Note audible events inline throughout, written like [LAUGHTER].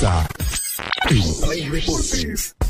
comienza en Play.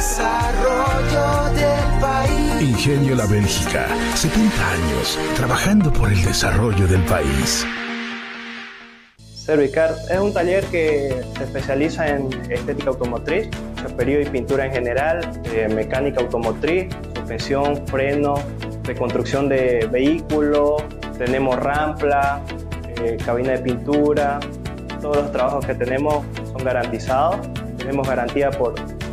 desarrollo del país. Ingenio La Bélgica, 70 años trabajando por el desarrollo del país. Servicar es un taller que se especializa en estética automotriz, chaperío y pintura en general, eh, mecánica automotriz, suspensión, freno, reconstrucción de vehículos, tenemos rampla, eh, cabina de pintura, todos los trabajos que tenemos son garantizados, tenemos garantía por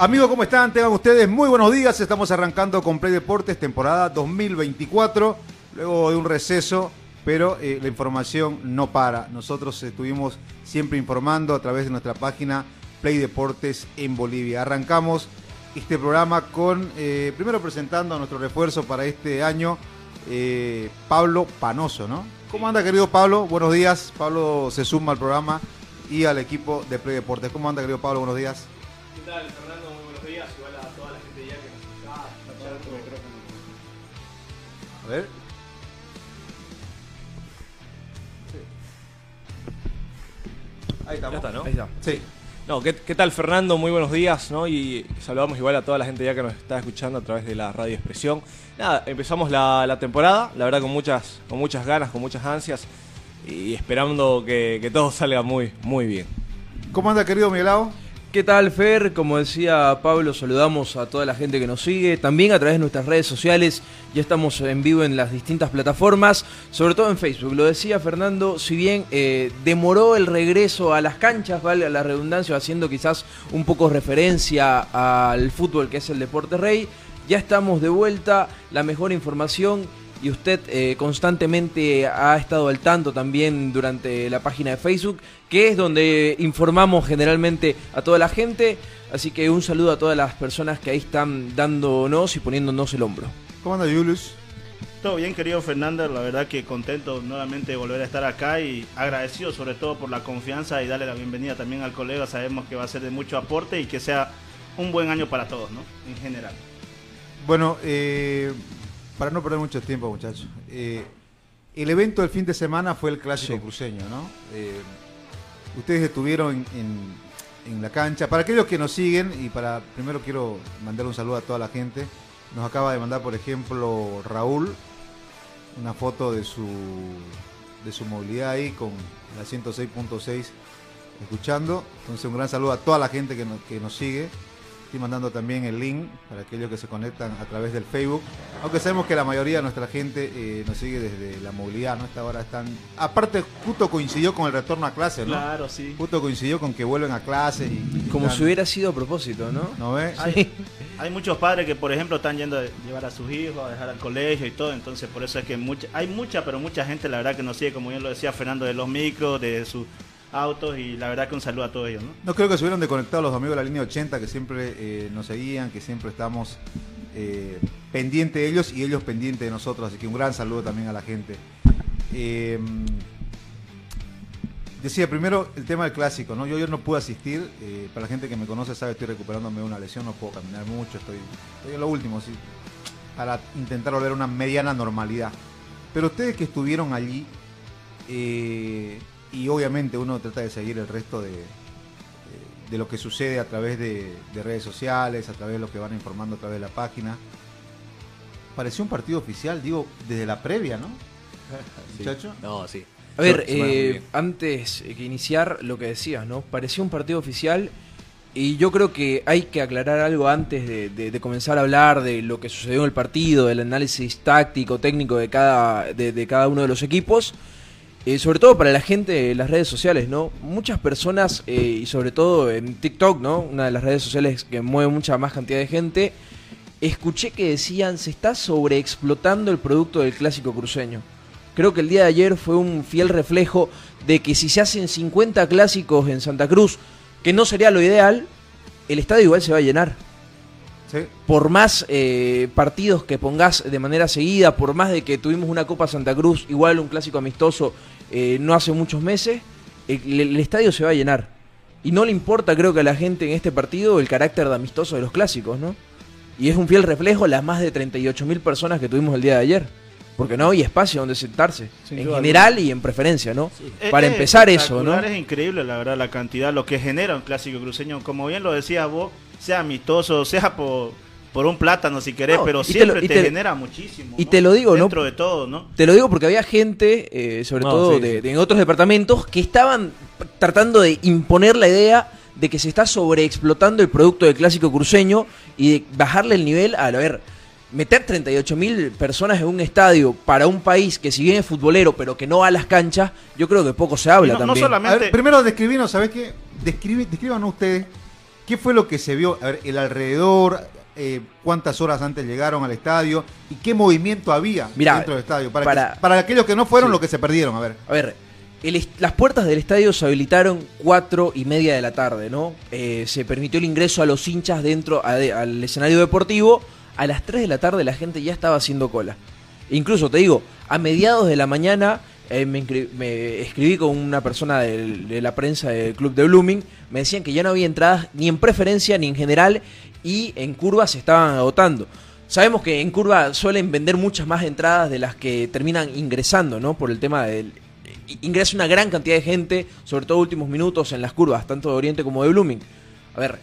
Amigos, ¿cómo están? Tengan ustedes muy buenos días. Estamos arrancando con Play Deportes, temporada 2024, luego de un receso, pero eh, la información no para. Nosotros estuvimos siempre informando a través de nuestra página Play Deportes en Bolivia. Arrancamos este programa con, eh, primero presentando a nuestro refuerzo para este año, eh, Pablo Panoso, ¿no? ¿Cómo anda, querido Pablo? Buenos días. Pablo se suma al programa y al equipo de Play Deportes. ¿Cómo anda, querido Pablo? Buenos días. ¿Qué tal, A ver. Ahí estamos. Ya está, ¿no? Ahí está. Sí. No, ¿qué, qué tal, Fernando? Muy buenos días, ¿no? Y saludamos igual a toda la gente ya que nos está escuchando a través de la radio expresión. Nada, empezamos la, la temporada, la verdad con muchas, con muchas ganas, con muchas ansias y esperando que, que todo salga muy, muy bien. ¿Cómo anda, querido Miguelao? ¿Qué tal, Fer? Como decía Pablo, saludamos a toda la gente que nos sigue, también a través de nuestras redes sociales. Ya estamos en vivo en las distintas plataformas, sobre todo en Facebook. Lo decía Fernando, si bien eh, demoró el regreso a las canchas, vale la redundancia, haciendo quizás un poco referencia al fútbol que es el deporte rey, ya estamos de vuelta, la mejor información y usted eh, constantemente ha estado al tanto también durante la página de Facebook, que es donde informamos generalmente a toda la gente. Así que un saludo a todas las personas que ahí están dándonos y poniéndonos el hombro. ¿Cómo anda, Julius? Todo bien, querido Fernando. La verdad que contento nuevamente de volver a estar acá y agradecido sobre todo por la confianza y darle la bienvenida también al colega. Sabemos que va a ser de mucho aporte y que sea un buen año para todos, ¿no? En general. Bueno, eh, para no perder mucho tiempo, muchachos. eh, el evento del fin de semana fue el clásico Sí. cruceño, ¿no? Eh, ustedes estuvieron en, en- en la cancha. Para aquellos que nos siguen, y para primero quiero mandar un saludo a toda la gente. Nos acaba de mandar, por ejemplo, Raúl, una foto de su de su movilidad ahí con la 106.6 escuchando. Entonces un gran saludo a toda la gente que nos, que nos sigue. Estoy mandando también el link para aquellos que se conectan a través del Facebook. Aunque sabemos que la mayoría de nuestra gente eh, nos sigue desde la movilidad, ¿no? Esta hora están... Aparte, justo coincidió con el retorno a clase, ¿no? Claro, sí. Justo coincidió con que vuelven a clase y... y Como están- si hubiera sido a propósito, ¿no? ¿No ves? Hay, hay muchos padres que, por ejemplo, están yendo a llevar a sus hijos, a dejar al colegio y todo. Entonces, por eso es que mucha, hay mucha, pero mucha gente, la verdad, que nos sigue, como bien lo decía Fernando, de los micros, de sus autos. Y la verdad que un saludo a todos ellos, ¿no? Creo que se hubieran desconectado los amigos de la línea 80 que siempre eh, nos seguían, que siempre estamos eh, pendientes de ellos y ellos pendientes de nosotros. Así que un gran saludo también a la gente. Eh, decía primero el tema del clásico, ¿no? Yo, yo no pude asistir. eh, para la gente que me conoce sabe estoy recuperándome de una lesión, no puedo caminar mucho, estoy, estoy en lo último, sí, para intentar volver a una mediana normalidad. Pero ustedes que estuvieron allí, y obviamente uno trata de seguir el resto de, de lo que sucede a través de, de redes sociales, a través de lo que van informando a través de la página. Pareció un partido oficial, digo, desde la previa, ¿no? [LAUGHS] Muchacho. No, sí. A ver, eh, antes que iniciar lo que decías, ¿no? Parecía un partido oficial y yo creo que hay que aclarar algo antes de, de- de comenzar a hablar de lo que sucedió en el partido, del análisis táctico, técnico de cada, de, de cada uno de los equipos. Eh, sobre todo para la gente de las redes sociales, ¿no? Muchas personas, eh, y sobre todo en TikTok, ¿no? Una de las redes sociales que mueve mucha más cantidad de gente, escuché que decían se está sobreexplotando el producto del clásico cruceño. Creo que el día de ayer fue un fiel reflejo de que si se hacen 50 clásicos en Santa Cruz, que no sería lo ideal, el estadio igual se va a llenar. Sí. Por más eh, partidos que pongas de manera seguida, por más de que tuvimos una Copa Santa Cruz, igual un clásico amistoso eh, no hace muchos meses, el, el estadio se va a llenar. Y no le importa, creo que a la gente en este partido, el carácter de amistoso de los clásicos, ¿no? Y es un fiel reflejo las más de 38.000 personas que tuvimos el día de ayer. Porque no hay espacio donde sentarse. Sin en general y en preferencia, ¿no? Es- Para es empezar eso, ¿no? Es increíble, la verdad, la cantidad, lo que genera un clásico cruceño. Como bien lo decías vos, sea amistoso, sea por, por un plátano si querés, No, pero te siempre lo- te, te- genera muchísimo. y ¿no? te lo digo, ¿no? Dentro de todo, ¿no? Te lo digo porque había gente, eh, sobre No, todo sí, de, sí. de en otros departamentos, que estaban tratando de imponer la idea de que se está sobreexplotando el producto del clásico cruceño y de bajarle el nivel a, a ver, meter 38 mil personas en un estadio para un país que si bien es futbolero pero que no va a las canchas, yo creo que poco se habla no- no también. A solamente- ver, primero describinos, ¿sabes qué? Describe, describan ustedes qué fue lo que se vio, a ver, el alrededor, eh, cuántas horas antes llegaron al estadio y qué movimiento había Mirá, dentro del estadio. Para, para- que- para aquellos que no fueron, Sí. lo que se perdieron, a ver. A ver, el las puertas del estadio se habilitaron cuatro y media de la tarde, ¿no? Eh, se permitió el ingreso a los hinchas dentro a- de- al escenario deportivo. A las 3 de la tarde la gente ya estaba haciendo cola. Incluso, te digo, a mediados de la mañana eh, me, escribí con una persona del- de la prensa del club de Blooming. Me decían que ya no había entradas ni en preferencia ni en general y en curva se estaban agotando. Sabemos que en curva suelen vender muchas más entradas de las que terminan ingresando, ¿no? Por el tema del... Ingresa una gran cantidad de gente, sobre todo últimos minutos en las curvas, tanto de Oriente como de Blooming. A ver,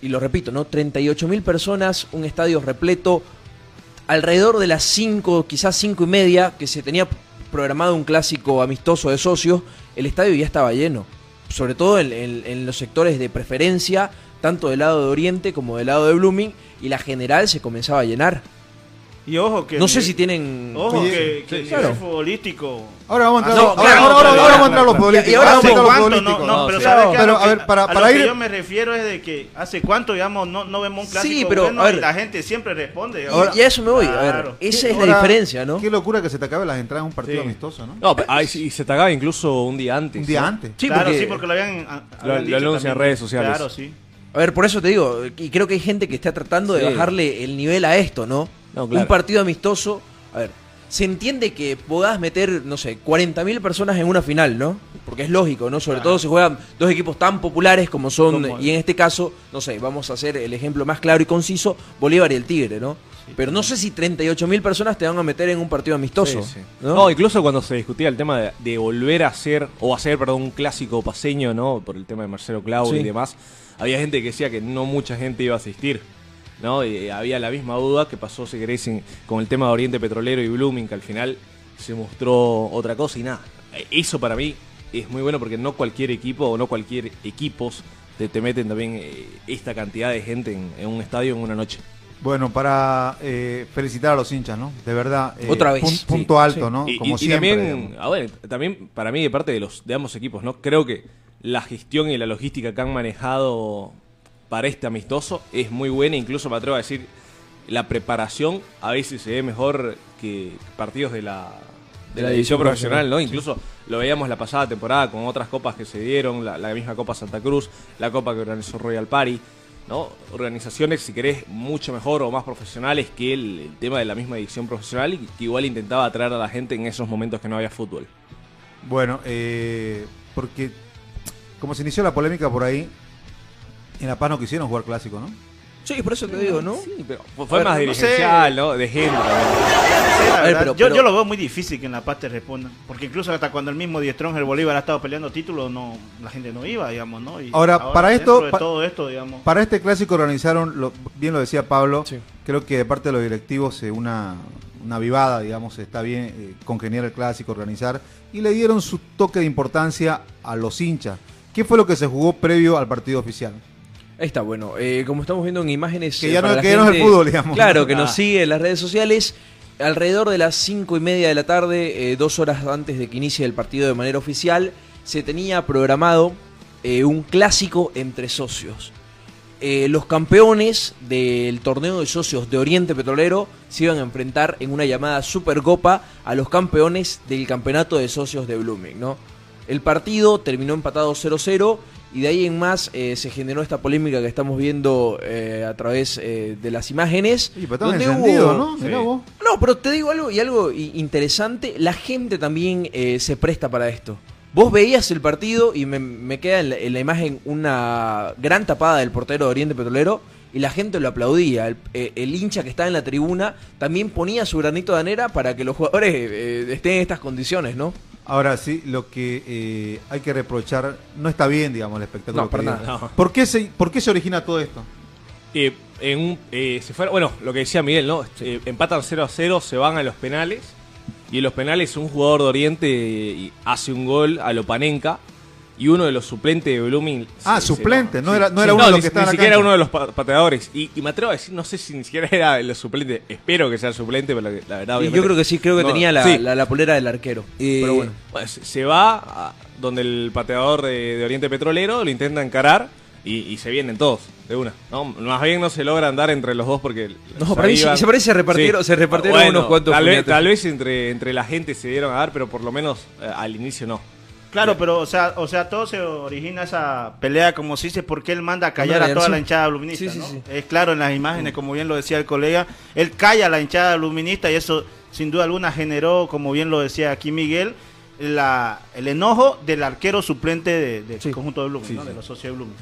y lo repito, ¿no? 38 mil personas, un estadio repleto, alrededor de las 5, quizás 5 y media, que se tenía programado un clásico amistoso de socios, el estadio ya estaba lleno. Sobre todo en los sectores de preferencia, tanto del lado de Oriente como del lado de Blooming, y la general se comenzaba a llenar. Y ojo que. No sé si tienen... Ojo que, que claro. nivel futbolístico. Ahora vamos a entrar, Ah, no, ahora, claro, ahora- ahora- claro, ahora vamos a entrar a los claro. futbolísticos. Y ahora Vamos a ¿Hace entrar a los cuánto? No, futbolísticos. no, No, pero sí. ¿sabes qué? Pero, lo a que- ver, para- a para lo ir- que yo me refiero es de que hace cuánto, digamos, no, no vemos un clásico Sí, pero, bueno a ver. y la gente siempre responde. Y- a eso me voy, a ver, Claro. esa es la diferencia, ¿no? Qué locura que se te acaben las entradas en un partido Sí. amistoso, ¿no? No, pero- ay, sí, y se te acaba incluso un día antes. Un día antes. Sí, claro, porque- sí, porque lo habían, a- Lo- anuncian en redes sociales. Claro, sí. A ver, por eso te digo, y creo que hay gente que está tratando de bajarle el nivel a esto, ¿no? No, claro. Un partido amistoso, a ver, se entiende que podás meter, no sé, 40.000 personas en una final, ¿no? Porque es lógico, ¿no? Sobre todo si juegan dos equipos tan populares como son, Como- y en este caso, no sé, vamos a hacer el ejemplo más claro y conciso, Bolívar y el Tigre, ¿no? Pero no sé si 38 mil personas te van a meter en un partido amistoso. Sí, sí. ¿no? ¿no? incluso cuando se discutía el tema de, de volver a hacer, o hacer, perdón, un clásico paseño, ¿no? Por el tema de Marcelo Claudio y demás, había gente que decía que no mucha gente iba a asistir, ¿no? Y había la misma duda que pasó, si queréis, con el tema de Oriente Petrolero y Blooming, que al final se mostró otra cosa y nada. Eh, Eso para mí es muy bueno porque no cualquier equipo o no cualquier equipos te, te meten también eh, esta cantidad de gente en, en un estadio en una noche. Bueno, para eh, felicitar a los hinchas, ¿no? De verdad. eh, Otra vez, pun- sí, punto alto, sí. ¿no? Y, Como y- y siempre. también, ah, bueno, también para mí de parte de los de ambos equipos, ¿no? Creo que la gestión y la logística que han manejado para este amistoso es muy buena, incluso me atrevo a decir la preparación a veces se ve mejor que partidos de la de la división profesional, ¿no? Incluso lo veíamos la pasada temporada con otras copas que se dieron, la, la misma Copa Santa Cruz, la copa que organizó Royal Party, ¿no? Organizaciones, si querés, mucho mejor o más profesionales que el, tema de la misma edición profesional y que igual intentaba atraer a la gente en esos momentos que no había fútbol. Bueno, eh, porque como se inició la polémica por ahí, en La Paz no quisieron jugar clásico, ¿no? Sí, por eso te digo, ¿no? Sí, pero fue, más no dirigencial, ¿no? De gente. también. Sí, yo, pero- yo lo veo muy difícil que en La Paz te respondan. Porque incluso hasta cuando el mismo Die Stronger Bolívar ha estado peleando títulos, no, la gente no iba, digamos, ¿no? Y Ahora, para esto- de pa- todo esto, digamos. Para este clásico organizaron, lo- bien lo decía Pablo, Sí. creo que de parte de los directivos eh, una, una vivada, digamos, está bien eh, congeniar el clásico, organizar, y le dieron su toque de importancia a los hinchas. ¿Qué fue lo que se jugó previo al partido oficial? Ahí está, bueno, eh, como estamos viendo en imágenes... Que eh, ya no- para la que no es el fútbol, digamos. Claro, que Ah. nos sigue en las redes sociales. Alrededor de las cinco y media de la tarde, eh, dos horas antes de que inicie el partido de manera oficial, se tenía programado eh, un clásico entre socios. Eh, los campeones del torneo de socios de Oriente Petrolero se iban a enfrentar en una llamada Supercopa a los campeones del campeonato de socios de Blooming, ¿no? El partido terminó empatado 0-0 y de ahí en más eh, se generó esta polémica que estamos viendo eh, a través eh, de las imágenes. Oye, pero donde hubo- ¿no? Sí. no, pero te digo algo y algo interesante, la gente también eh, se presta para esto. Vos veías el partido y me, me queda en la, en la imagen una gran tapada del portero de Oriente Petrolero y la gente lo aplaudía. El, el hincha que estaba en la tribuna también ponía su granito de arena para que los jugadores eh, estén en estas condiciones, ¿no? Ahora sí, lo que eh, hay que reprochar, no está bien, digamos, el espectáculo. No, para nada. No. ¿Por, qué se, ¿Por qué se origina todo esto? Eh, en un, eh, se fueron- bueno, lo que decía Miguel, ¿no? Eh, empatan 0 a 0, se van a los penales. Y en los penales un jugador de Oriente eh, hace un gol a Lopanenka. Y uno de los suplentes de Blooming. Ah, se- suplente, se- no era- no era uno de los ni- que estaba Ni la siquiera cancha. uno de los pa- pateadores. Y, y me atrevo a decir, no sé si ni siquiera era de los suplentes. Espero que sea el suplente, pero la, la verdad. Obviamente- yo creo que sí, creo que No, tenía la, sí. la, la polera del arquero. Eh, Pero bueno. bueno, se se va a donde el pateador de, de Oriente Petrolero lo intenta encarar y, y se vienen todos de una. ¿no? Más bien no se logra andar entre los dos porque. No, se para mí sí, iban- se parece se repartieron- se repartieron Bueno, unos cuantos Tal vez, tal vez entre, entre la gente se dieron a dar, pero por lo menos eh, al inicio no. Claro, pero o sea, o sea, todo se origina esa pelea como se dice porque él manda a callar a toda la hinchada luminista, Sí, sí, ¿no? sí. Es claro en las imágenes, como bien lo decía el colega, él calla a la hinchada luminista y eso sin duda alguna generó, como bien lo decía aquí Miguel, la, el enojo del arquero suplente de- del Sí. conjunto de Blooming, Sí, ¿no? sí. de los socios de Blooming.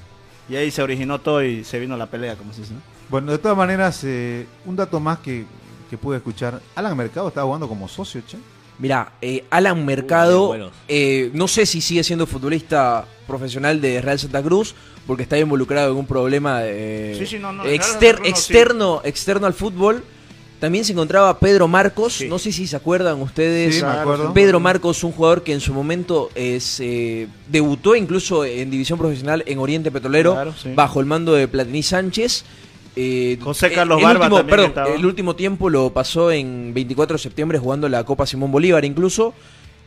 Y ahí se originó todo y se vino la pelea, como se dice. ¿no? Bueno, de todas maneras, eh, un dato más que, que pude escuchar. Alan Mercado estaba jugando como socio, che. Mira, eh, Alan Mercado, eh, no sé si sigue siendo futbolista profesional de Real Santa Cruz, porque está involucrado en un problema de- Sí, sí, no, no, exter- Real Santa Cruz no, sí. externo, externo al fútbol. También se encontraba Pedro Marcos, Sí. no sé si se acuerdan ustedes. Sí, me acuerdo. Pedro Marcos, un jugador que en su momento es, eh, debutó incluso en división profesional en Oriente Petrolero, Claro, sí. bajo el mando de Platini Sánchez. Eh, José eh, Carlos el Barba último, también perdón, estaba. el último tiempo lo pasó en 24 de septiembre jugando la Copa Simón Bolívar incluso.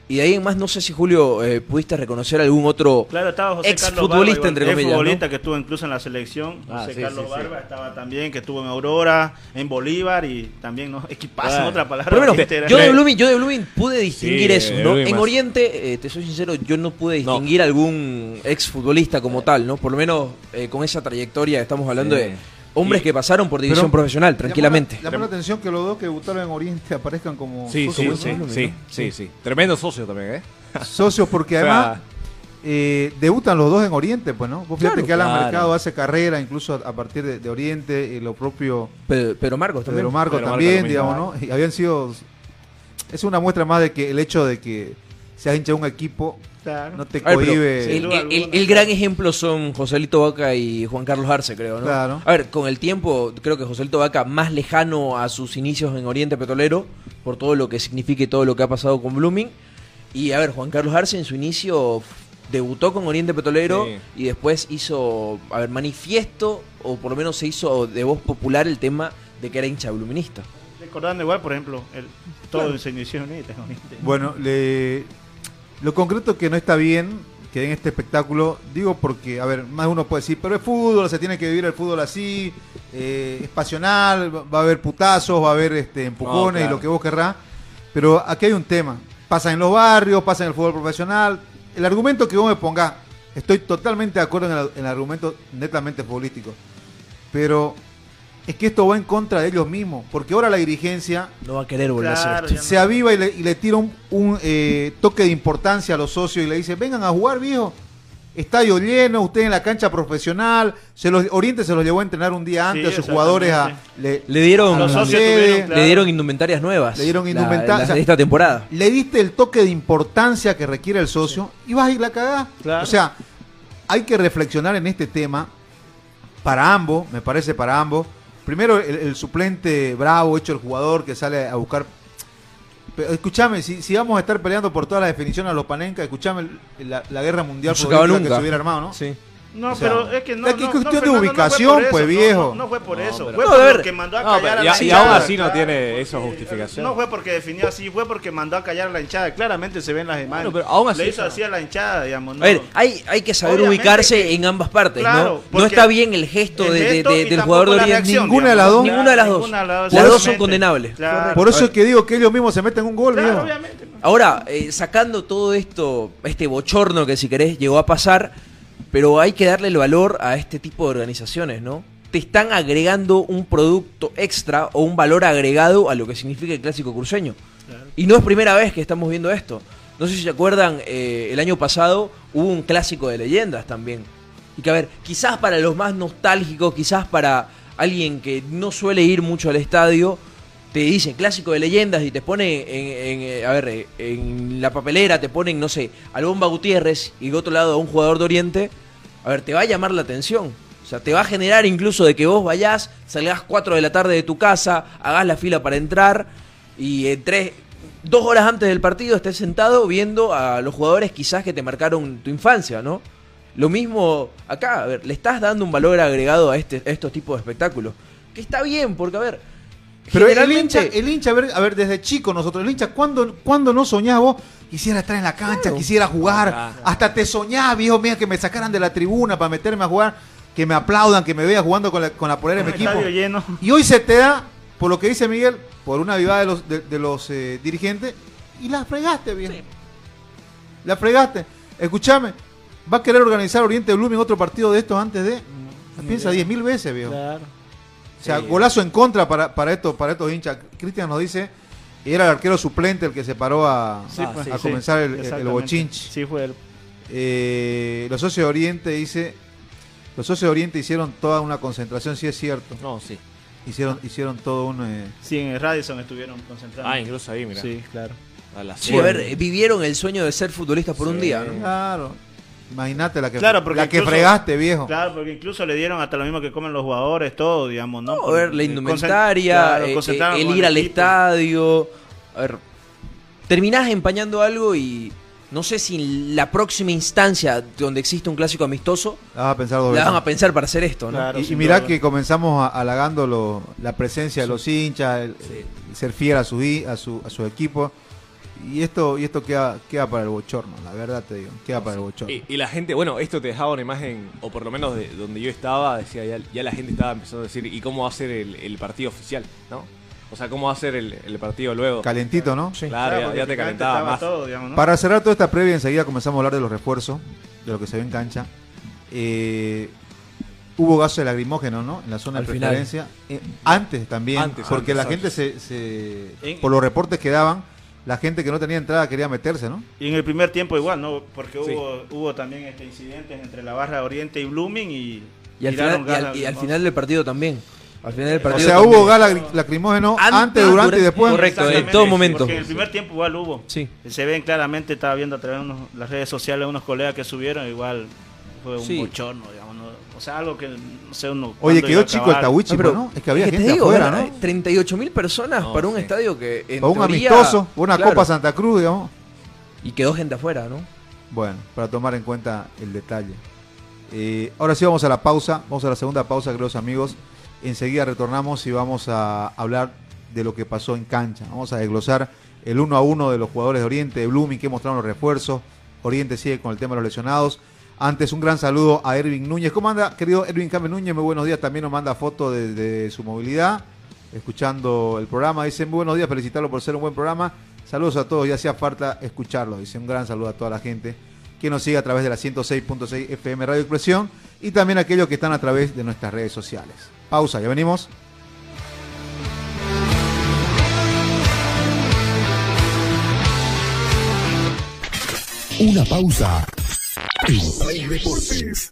Y de ahí en más, no sé si Julio eh, pudiste reconocer algún otro Claro, estaba José Carlos Exfutbolista, Barba, entre comillas, futbolista que estuvo incluso en la selección. Ah, José sí, Carlos sí, sí. Barba estaba también, que estuvo en Aurora, en Bolívar y también, ¿no? [LAUGHS] Equipazo, en otra palabra. Pero bueno, Integral. yo de Blooming, yo de Blooming pude distinguir Sí, eso, ¿no? En más. Oriente, eh, te soy sincero, yo no pude No. distinguir algún exfutbolista como tal, ¿no? Por lo menos eh, con esa trayectoria estamos hablando Sí. de hombres Y- que pasaron por división Pero profesional, tranquilamente. Llama, la atención que los dos que debutaron en Oriente aparezcan como Sí, sí, socios, sí, ¿no? sí, sí, sí. Tremendo socio también, ¿eh? [LAUGHS] socios, porque además eh, debutan los dos en Oriente, pues, ¿no? Vos fíjate Claro, que Alan claro. Mercado hace carrera incluso a, a partir de, de Oriente, y lo propio Pero, pero Marcos también. Pedro Marco Pedro Marco también, digamos, ¿no? Y habían sido... Es una muestra más de que el hecho de que seas hincha de un equipo Claro. no te cohibe... El, duda el- el- alguna. el gran ejemplo son Joselito Vaca y Juan Carlos Arce, creo, ¿no? Claro. A ver, con el tiempo, creo que Joselito Vaca más lejano a sus inicios en Oriente Petrolero, por todo lo que significa y todo lo que ha pasado con Blooming. Y a ver, Juan Carlos Arce en su inicio debutó con Oriente Petrolero Sí. y después hizo, a ver, manifiesto, o por lo menos se hizo de voz popular el tema de que era hincha bluminista. Recordando igual, por ejemplo, el, todo se inició en Unite. Bueno, le- lo concreto que no está bien que en este espectáculo, digo porque, a ver, más uno puede decir, pero es fútbol, se tiene que vivir el fútbol así, eh, es pasional, va a haber putazos, va a haber este, empujones claro. y lo que vos querrás, pero aquí hay un tema, pasa en los barrios, pasa en el fútbol profesional, el argumento que vos me pongas, estoy totalmente de acuerdo en el, en el argumento netamente futbolístico, pero es que esto va en contra de ellos mismos, porque ahora la dirigencia No va a querer volver a hacer esto. se aviva y le, y le tira un, un, eh, toque de importancia a los socios y le dice, vengan a jugar, viejo. Estadio lleno, usted en la cancha profesional. Se los, Oriente se los llevó a entrenar un día antes Sí, a sus jugadores. A, le, Le dieron, Los a la socios sede, tuvieron, claro. le dieron indumentarias nuevas. Le dieron la- indumenta- las o sea, de esta temporada. le diste el toque de importancia que requiere el socio y vas a ir la cagada. Claro. O sea, hay que reflexionar en este tema para ambos, me parece para ambos. Primero, el, el suplente bravo, hecho el jugador que sale a buscar. Escúchame, si, si vamos a estar peleando por todas las definiciones a los Panenka, escúchame la, la guerra mundial No se acaba nunca. que se hubiera armado, ¿no? Sí. No, O sea, pero es que no. es que cuestión no, de Fernando, ubicación, por eso, pues, viejo. No, no fue por No, eso. pero- Fue No, a por ver. lo que mandó a No, callar pero a y, la y hinchada. aún así no tiene esa justificación. No fue porque definió así, fue porque mandó a callar a la hinchada. Claramente se ven las imágenes. pero aún así Le hizo así a la hinchada, digamos. No. A ver, hay, hay que saber Obviamente ubicarse que- en ambas partes, Claro, ¿no? No porque está bien el gesto, el de- de- gesto de- y del jugador de Oriente. Ninguna de las dos. Ninguna de las dos. Las dos son condenables. Por eso es que digo que ellos mismos se meten un gol. Ahora, eh, sacando todo esto, este bochorno que si querés llegó a pasar, pero hay que darle el valor a este tipo de organizaciones, ¿no? Te están agregando un producto extra o un valor agregado a lo que significa el clásico cruceño. Y no es primera vez que estamos viendo esto. No sé si se acuerdan, eh, el año pasado hubo un clásico de leyendas también. Y que a ver, quizás para los más nostálgicos, quizás para alguien que no suele ir mucho al estadio, te dicen clásico de leyendas y te pone en, en, eh, a ver, en la papelera te ponen, no sé, al Bomba Gutiérrez y de otro lado a un jugador de Oriente, a ver, te va a llamar la atención. O sea, te va a generar incluso de que vos vayas, salgas 4 de la tarde de tu casa, hagas la fila para entrar y en tres, dos horas antes del partido estés sentado viendo a los jugadores quizás que te marcaron tu infancia, ¿no? Lo mismo acá, a ver, le estás dando un valor agregado a, este, a estos tipos de espectáculos. Que está bien, porque a ver, Pero el hincha, el hincha, a ver, a ver, desde chico nosotros, el hincha, ¿cuándo, cuándo no soñás vos? Quisiera estar en la cancha, Claro. quisiera jugar, Claro. hasta te soñás, viejo, mira, que me sacaran de la tribuna para meterme a jugar, que me aplaudan, que me veas jugando con la, con la polera de mi equipo. lleno. Y hoy se te da, por lo que dice Miguel, por una vivada de los, de, de los eh, dirigentes, y la fregaste, viejo. La fregaste. Escúchame, ¿va a querer organizar Oriente Blooming otro partido de estos antes de? Piensa diez mil veces, viejo. Claro. O sea, Sí. golazo en contra para, para, estos, para estos hinchas. Cristian nos dice, era el arquero suplente el que se paró a, Sí, Ah, a sí, comenzar el, el, bochinche. Sí, fue el. Eh, los socios de Oriente dice, los socios de Oriente hicieron toda una concentración, sí es cierto. No, sí. Hicieron, hicieron todo un... eh, Sí, en el Radisson estuvieron concentrados. Ah, incluso ahí, mira. Sí, claro. A las Sí, a ver, eh, vivieron el sueño de ser futbolistas por un día, ¿no? Claro. Imagínate la que, Claro, porque la que incluso- fregaste, viejo. Claro, porque incluso le dieron hasta lo mismo que comen los jugadores, todo, digamos, ¿no? No, a ver, la Eh, indumentaria, concent- claro, eh, eh, el ir al equipo. estadio. A ver, terminás empañando algo y no sé si en la próxima instancia donde existe un clásico amistoso La vas a pensar la van a pensar para hacer esto, ¿no? Claro. Y, y mirá que comenzamos halagando lo- la presencia de los hinchas, el, el ser fiel a su, a su, a su equipo. Y esto, y esto queda, queda para el bochorno, la verdad te digo, queda para el bochorno. Y, y la gente, bueno, esto te dejaba una imagen, o por lo menos de donde yo estaba, decía, ya, ya la gente estaba empezando a decir, ¿y cómo va a ser el, el partido oficial? ¿No? O sea, ¿cómo va a ser el, el partido luego? Calentito, ¿no? Claro, ya- te calentaba más. todo, digamos, ¿no? Para cerrar toda esta previa, enseguida comenzamos a hablar de los refuerzos, de lo que se ve en cancha. Eh, hubo gasto de lacrimógeno, ¿no? En la zona Al de preferencia. Eh, antes también, Antes, porque antes, la antes. gente se, se- En- por los reportes que daban, la gente que no tenía entrada quería meterse, ¿no? Y en el primer tiempo igual, ¿no? Porque Sí. hubo, hubo también este incidentes entre la barra Oriente y Blooming y... Y al, tiraron final, y al- final del partido también. Al final del O partido sea, también. hubo gala lacrimógeno Antes, antes, durante y después. correcto. en todo momento. Porque en el primer tiempo igual hubo. Sí. Se ven claramente, estaba viendo a través de unos- las redes sociales unos colegas que subieron, igual fue un Sí. bochorno, digamos. O sea, algo que no sé uno. Oye, quedó chico el. Tawichi, No, pero ¿no? Es que había es que te gente digo, afuera. ¿no? 38 mil personas No, para un sí. estadio que en Para un teoría- amistoso, una Claro. Copa Santa Cruz, digamos. Y quedó gente afuera, ¿no? Bueno, para tomar en cuenta el detalle. Eh, ahora sí vamos a la pausa, vamos a la segunda pausa, queridos amigos. Enseguida retornamos y vamos a hablar de lo que pasó en cancha. Vamos a desglosar el uno a uno de los jugadores de Oriente, de Blooming, que mostraron los refuerzos. Oriente sigue con el tema de los lesionados. Antes, un gran saludo a Erwin Núñez. ¿Cómo anda, querido Erwin Came Núñez? Muy buenos días. También nos manda foto de, de su movilidad, escuchando el programa. Dice, muy buenos días, felicitarlo por ser un buen programa. Saludos a todos, ya hacía falta escucharlo. Dice, un gran saludo a toda la gente que nos sigue a través de la 106.6 FM Radio Expresión y también a aquellos que están a través de nuestras redes sociales. Pausa, ya venimos. Una pausa. En Play Deportes.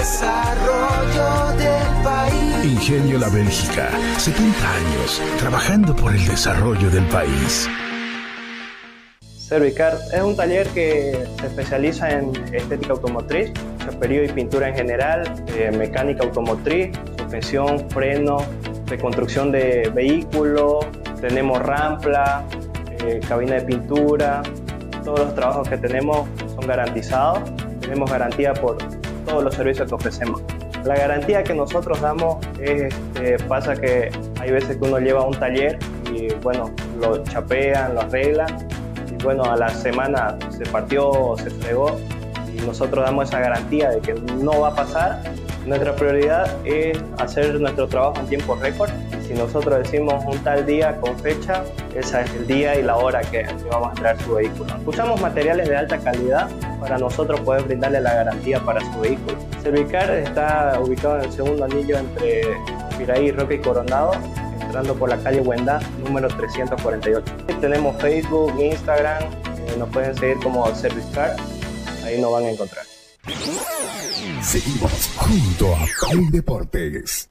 desarrollo del país. Ingenio La Bélgica, 70 años trabajando por el desarrollo del país. Servicar es un taller que se especializa en estética automotriz, chaperío y pintura en general, eh, mecánica automotriz, suspensión, freno, reconstrucción de vehículos, tenemos rampla, eh, cabina de pintura, todos los trabajos que tenemos son garantizados, tenemos garantía por todos los servicios que ofrecemos. La garantía que nosotros damos es, este, pasa que hay veces que uno lleva un taller y bueno, lo chapean, lo arreglan y bueno, a la semana se partió se fregó y nosotros damos esa garantía de que no va a pasar. Nuestra prioridad es hacer nuestro trabajo en tiempo récord. Si nosotros decimos un tal día con fecha, ese es el día y la hora que que vamos a traer su vehículo. Usamos materiales de alta calidad para nosotros poder brindarle la garantía para su vehículo. Servicar está ubicado en el segundo anillo entre Piraí, Roca y Coronado, entrando por la calle Huendá, número 348. Tenemos Facebook, Instagram, eh, nos pueden seguir como Servicar, ahí nos van a encontrar. Seguimos junto a Play Deportes.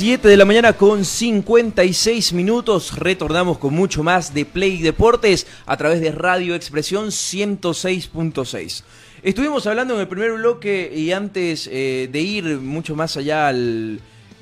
Siete de la mañana con 56 minutos. Retornamos con mucho más de Play Deportes a través de Radio Expresión 106.6. Estuvimos hablando en el primer bloque y antes eh, de ir mucho más allá al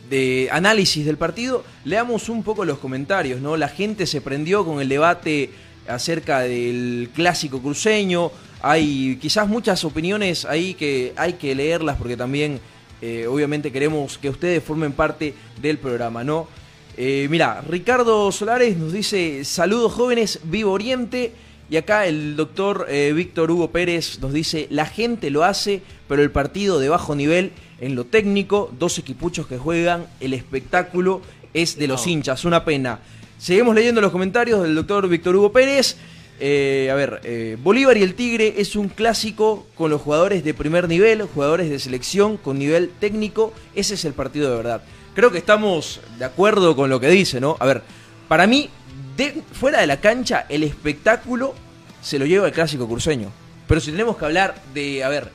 de análisis del partido, leamos un poco los comentarios, ¿no? La gente se prendió con el debate acerca del clásico cruceño. Hay quizás muchas opiniones ahí que hay que leerlas porque también eh, obviamente queremos que ustedes formen parte del programa, ¿no? Eh, mira, Ricardo Solares nos dice, saludos jóvenes, vivo Oriente. Y acá el doctor eh, Víctor Hugo Pérez nos dice, la gente lo hace, pero el partido de bajo nivel en lo técnico, dos equipuchos que juegan, el espectáculo es de los hinchas, una pena. Seguimos leyendo los comentarios del doctor Víctor Hugo Pérez. Eh, a ver, eh, Bolívar y el Tigre es un clásico con los jugadores de primer nivel, jugadores de selección con nivel técnico. Ese es el partido de verdad. Creo que estamos de acuerdo con lo que dice, ¿no? A ver, para mí, fuera de la cancha, el espectáculo se lo lleva el clásico cruceño. Pero si tenemos que hablar de, a ver,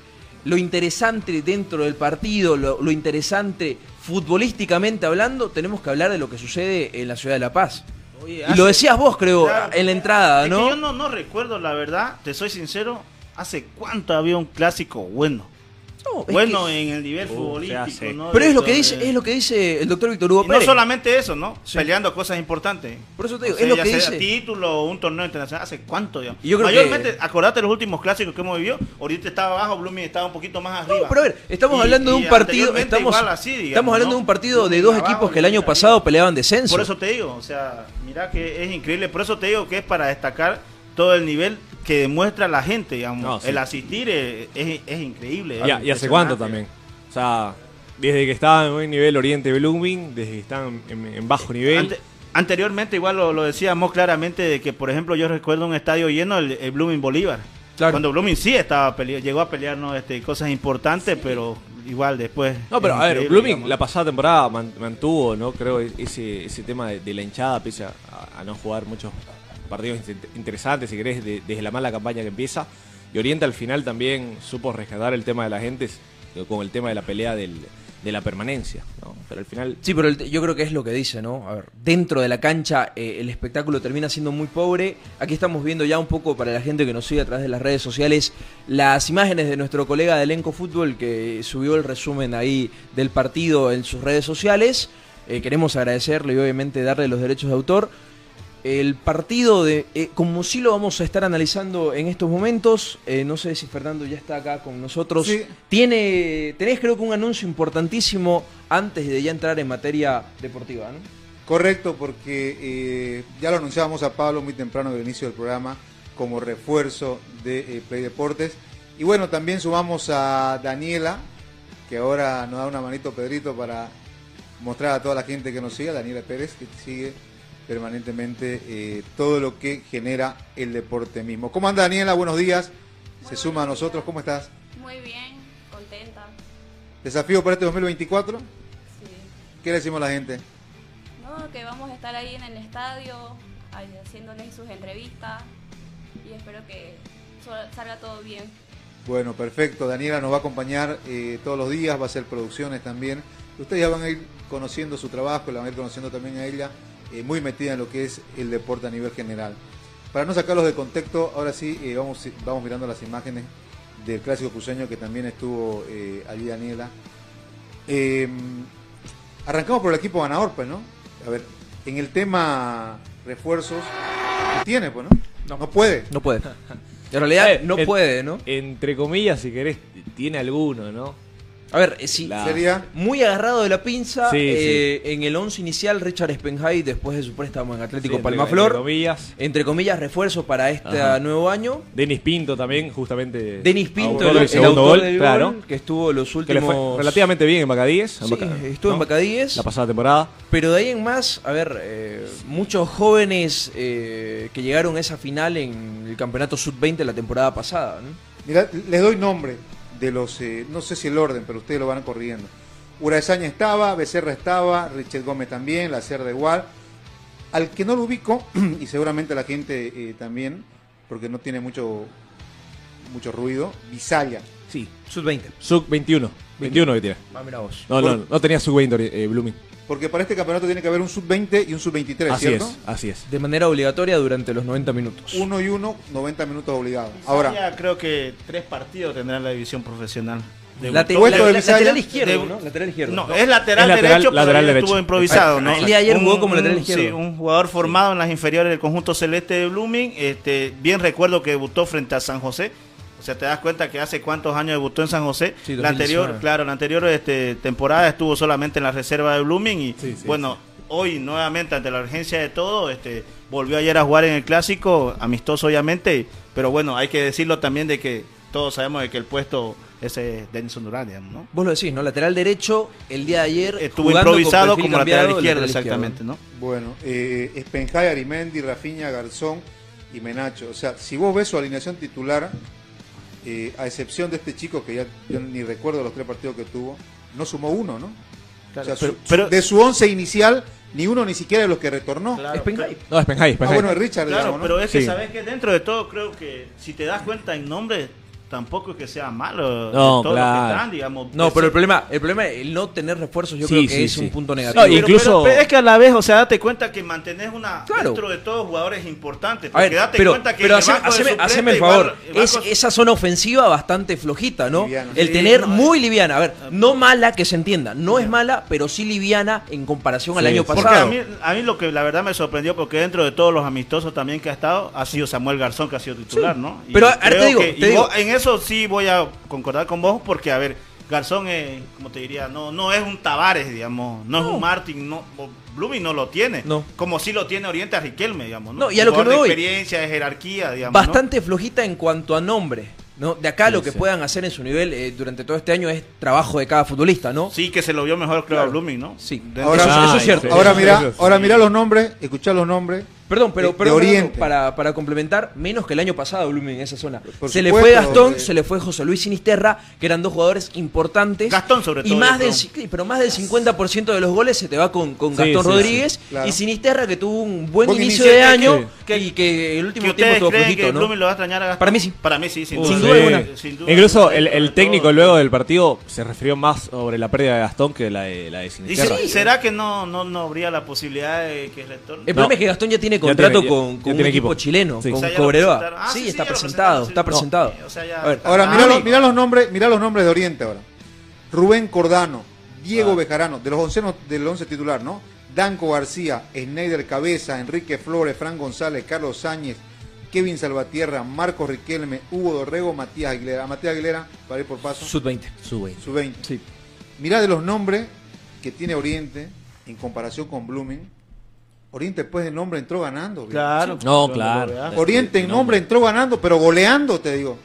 lo interesante dentro del partido, lo interesante futbolísticamente hablando, tenemos que hablar de lo que sucede en la ciudad de La Paz. Oye, Y hace- lo decías vos, creo, Claro, en la entrada, es que ¿no? yo no, no recuerdo, la verdad, te soy sincero, hace cuánto había un clásico bueno. No, Bueno que- en el nivel Uh, futbolístico, pero es lo que dice, es lo que dice el doctor Víctor Hugo Y no solamente eso, ¿no? Sí. Peleando cosas importantes. Por eso te O digo, sea, es lo ya que sea dice. título o un torneo internacional, ¿hace cuánto? digamos? Y yo creo Mayormente, que- acordate los últimos clásicos que hemos vivido, ahorita estaba abajo, Blooming estaba un poquito más arriba. No, pero a ver, estamos Y- hablando de un partido, estamos, igual así, digamos, estamos hablando ¿no? de un partido de dos abajo, equipos que el año arriba. pasado peleaban descenso. Por eso te digo, o sea, mira que es increíble, por eso te digo que es para destacar todo el nivel que demuestra la gente, digamos. No, sí. El asistir es, es, es increíble. es Y, hace cuánto también. O sea, desde que estaba en buen nivel Oriente Blooming, desde que estaban en, en bajo nivel. Ante- anteriormente igual lo, lo decíamos claramente de que, por ejemplo, yo recuerdo un estadio lleno, el, el Blooming Bolívar. Claro. Cuando Blooming sí estaba llegó a pelearnos este, cosas importantes, pero igual después. No, pero a ver, Blooming digamos. la pasada temporada man- mantuvo, ¿no? Creo ese, ese tema de, de la hinchada, pese a, a no jugar muchos partidos in- interesantes, si querés, de- desde la mala campaña que empieza. Y Oriente al final también supo rescatar el tema de la gente eh, con el tema de la pelea del- de la permanencia. Pero al final Sí, pero yo creo que es lo que dice, ¿no? A ver, dentro de la cancha eh, el espectáculo termina siendo muy pobre. Aquí estamos viendo ya un poco para la gente que nos sigue a través de las redes sociales las imágenes de nuestro colega de Elenco Fútbol que subió el resumen ahí del partido en sus redes sociales. Eh, queremos agradecerle y obviamente darle los derechos de autor. El partido de, eh, como sí lo vamos a estar analizando en estos momentos, eh, no sé si Fernando ya está acá con nosotros. Sí. Tiene, tenés creo que un anuncio importantísimo antes de ya entrar en materia deportiva, ¿no? Correcto, porque eh, ya lo anunciábamos a Pablo muy temprano del inicio del programa como refuerzo de Play Deportes. Y bueno, también sumamos a Daniela, que ahora nos da una manito Pedrito para mostrar a toda la gente que nos sigue, Daniela Pérez, que sigue permanentemente eh, todo lo que genera el deporte mismo. ¿Cómo anda Daniela? Buenos días. Se suma a nosotros. ¿Cómo estás? Muy bien, contenta. ¿Desafío para este 2024? Sí. ¿Qué le decimos a la gente? No, que vamos a estar ahí en el estadio, haciéndoles sus entrevistas y espero que salga todo bien. Bueno, perfecto. Daniela nos va a acompañar eh, todos los días, va a hacer producciones también. Ustedes ya van a ir conociendo su trabajo, la van a ir conociendo también a ella, eh, muy metida en lo que es el deporte a nivel general. Para no sacarlos de contexto, ahora sí eh, vamos, vamos mirando las imágenes del clásico cruceño que también estuvo eh, allí Daniela. Eh, arrancamos por el equipo ganador, pues, ¿no? A ver, en el tema refuerzos, ¿qué tiene, pues, no? No, puede. No puede. En realidad no en- puede, ¿no? entre comillas, si querés, tiene alguno, ¿no? A ver, eh, sí, La- Sería muy agarrado de la pinza. Sí, eh, En el 11 inicial, Richard Spenhay, después de su préstamo en Atlético Sí, entre- Palmaflor. entre comillas. Entre comillas, refuerzo para este Ajá. nuevo año. Denis Pinto también, justamente. Denis Pinto, el, el segundo autor gol, del claro. gol, que estuvo los Que le últimos... fue relativamente bien en Bacadíes. en Sí, Baca- estuvo en ¿no? Bacadíes. La pasada temporada. Pero de ahí en más, a ver, eh, muchos jóvenes eh, que llegaron a esa final en el campeonato sub-20 la temporada pasada, ¿no? Mira, les doy nombre de los, eh, no sé si el orden, pero ustedes lo van corriendo. Uraesaña estaba, Becerra estaba, Richard Gómez también, La Cerda igual. Al que no lo ubico, [CLEARS THROAT] y seguramente la gente eh, también, porque no tiene mucho, mucho ruido, Visaya. Sí. Sub-20. Sub 21. 21 que tiene. Ah, mira vos. No, no, no tenía sub 20 eh, Blooming. Porque para este campeonato tiene que haber un sub-20 y un sub-23, Así ¿cierto? es, así es. De manera obligatoria durante los 90 minutos. Uno y uno, 90 minutos obligados. Ahora, Ya creo que tres partidos tendrá la división profesional. Late- Debutó- Puesto la- de la- Visaya. lateral izquierdo, ¿no? Lateral izquierdo. No, es lateral, Es lateral- derecho, pero lateral derecho. estuvo improvisado, ¿no? El día de ayer jugó como lateral un- izquierdo. Sí, un jugador formado en las inferiores del conjunto celeste de Blooming. Este, bien recuerdo que debutó frente a San José. O sea, te das cuenta que hace cuántos años debutó en San José. Sí, la 2019. anterior, claro, la anterior este, temporada estuvo solamente en la reserva de Blooming y Sí, sí, bueno, hoy nuevamente ante la urgencia de todo, este, volvió ayer a jugar en el clásico, amistoso obviamente, pero bueno, hay que decirlo también de que todos sabemos de que el puesto es eh, Denison Durán, digamos, ¿no? Vos lo decís, ¿no? Lateral derecho, el día de ayer. Estuvo improvisado como lateral izquierdo, lateral exactamente, ¿no? bueno, eh, Espenjay, Arimendi, Rafiña, Garzón y Menacho. O sea, si vos ves su alineación titular, eh, a excepción de este chico que ya yo ni recuerdo los tres partidos que tuvo, no sumó uno, ¿no? o sea, pero- su- pero- de su once inicial, ni uno ni siquiera de los que retornó. Claro, Espenjay. No, Spenhai, Ah, Spenhai. bueno, es Richard, Claro, digamos, ¿no? pero es que Sí. sabes que dentro de todo creo que si te das cuenta en nombre tampoco es que sea malo. No, todos los claro. que están, digamos. No, pero el problema, el problema es el no tener refuerzos, yo Sí, creo que sí, es sí. un punto No, negativo. incluso- pero es que a la vez, o sea, date cuenta que mantenés una Claro. dentro de todos jugadores importantes. A ver, Porque date pero, cuenta que pero hace- haceme, haceme el favor, es esa zona ofensiva bastante flojita, ¿no? Liviana. El Sí, tener no, muy liviana, a ver, no mala que se entienda, no es mala, pero sí liviana en comparación al año. Porque pasado. a mí, a mí lo que la verdad me sorprendió, porque dentro de todos los amistosos también que ha estado, ha sido Samuel Garzón que ha sido titular, Sí. ¿no? Y Pero, ahora te digo, te en eso sí voy a concordar con vos, porque a ver, Garzón es, como te diría, no, no es un Tavares, digamos, no, es un Martin, no, Blooming no lo tiene, No. como sí lo tiene Oriente a Riquelme, digamos, ¿no? No, y a lo que me de voy. experiencia, de jerarquía, digamos, ¿no? Bastante flojita en cuanto a nombre, ¿no? De acá lo que sí. puedan hacer en su nivel eh, durante todo este año es trabajo de cada futbolista, ¿no? Sí, que se lo vio mejor, creo, Claro. a Blooming, ¿no? Sí. Ahora- eso, Ah, eso es cierto. sí. Ahora Eso- mira, eso ahora mira los nombres, escuchá los nombres. Perdón, pero, de- pero de Fernando, Oriente. para, para complementar, menos que el año pasado Blooming en esa zona. Por se le fue Gastón, eh. se le fue José Luis Sinisterra, que eran dos jugadores importantes. Gastón, sobre y todo, más yo del, pero más del 50% de los goles se te va con, con Sí, Gastón sí, Rodríguez. sí, claro. Y Sinisterra, que tuvo un buen, Buen inicio, inicio, de año que- y que el último ¿Que tiempo estuvo creen flojito, que ¿no? Blooming lo va a extrañar a Gastón? Para mí sí. Para mí sí, sin duda. Sin duda alguna. Sin duda. Incluso el, el técnico todo- luego del partido se refirió más sobre la pérdida de Gastón que la de, la de ¿Y Sinisterra. se- será que no, no, no habría la posibilidad de que retorne? El problema es que Gastón ya tiene contrato tiene- con, con un equipo, equipo. chileno, Sí. con O sea, Cobreloa. Ah, sí, sí, sí, está presentado, está presentado. O sea, ya- A ver, Ahora, Ah, mira, los, nombres, mira los nombres de Oriente ahora. Rubén Cordano, Diego Ah. Bejarano, de los once, del once titular, ¿no? Danco García, Schneider Cabeza, Enrique Flores, Fran González, Carlos Sáñez, Kevin Salvatierra, Marcos Riquelme, Hugo Dorrego, Matías Aguilera. Matías Aguilera, para ir por paso, Sub 20. Sube. su 20. Sí. Mirá de los nombres que tiene Oriente en comparación con Blooming. Oriente después de nombre entró ganando. Claro. No, claro. Oriente en nombre entró ganando, pero goleando, te digo.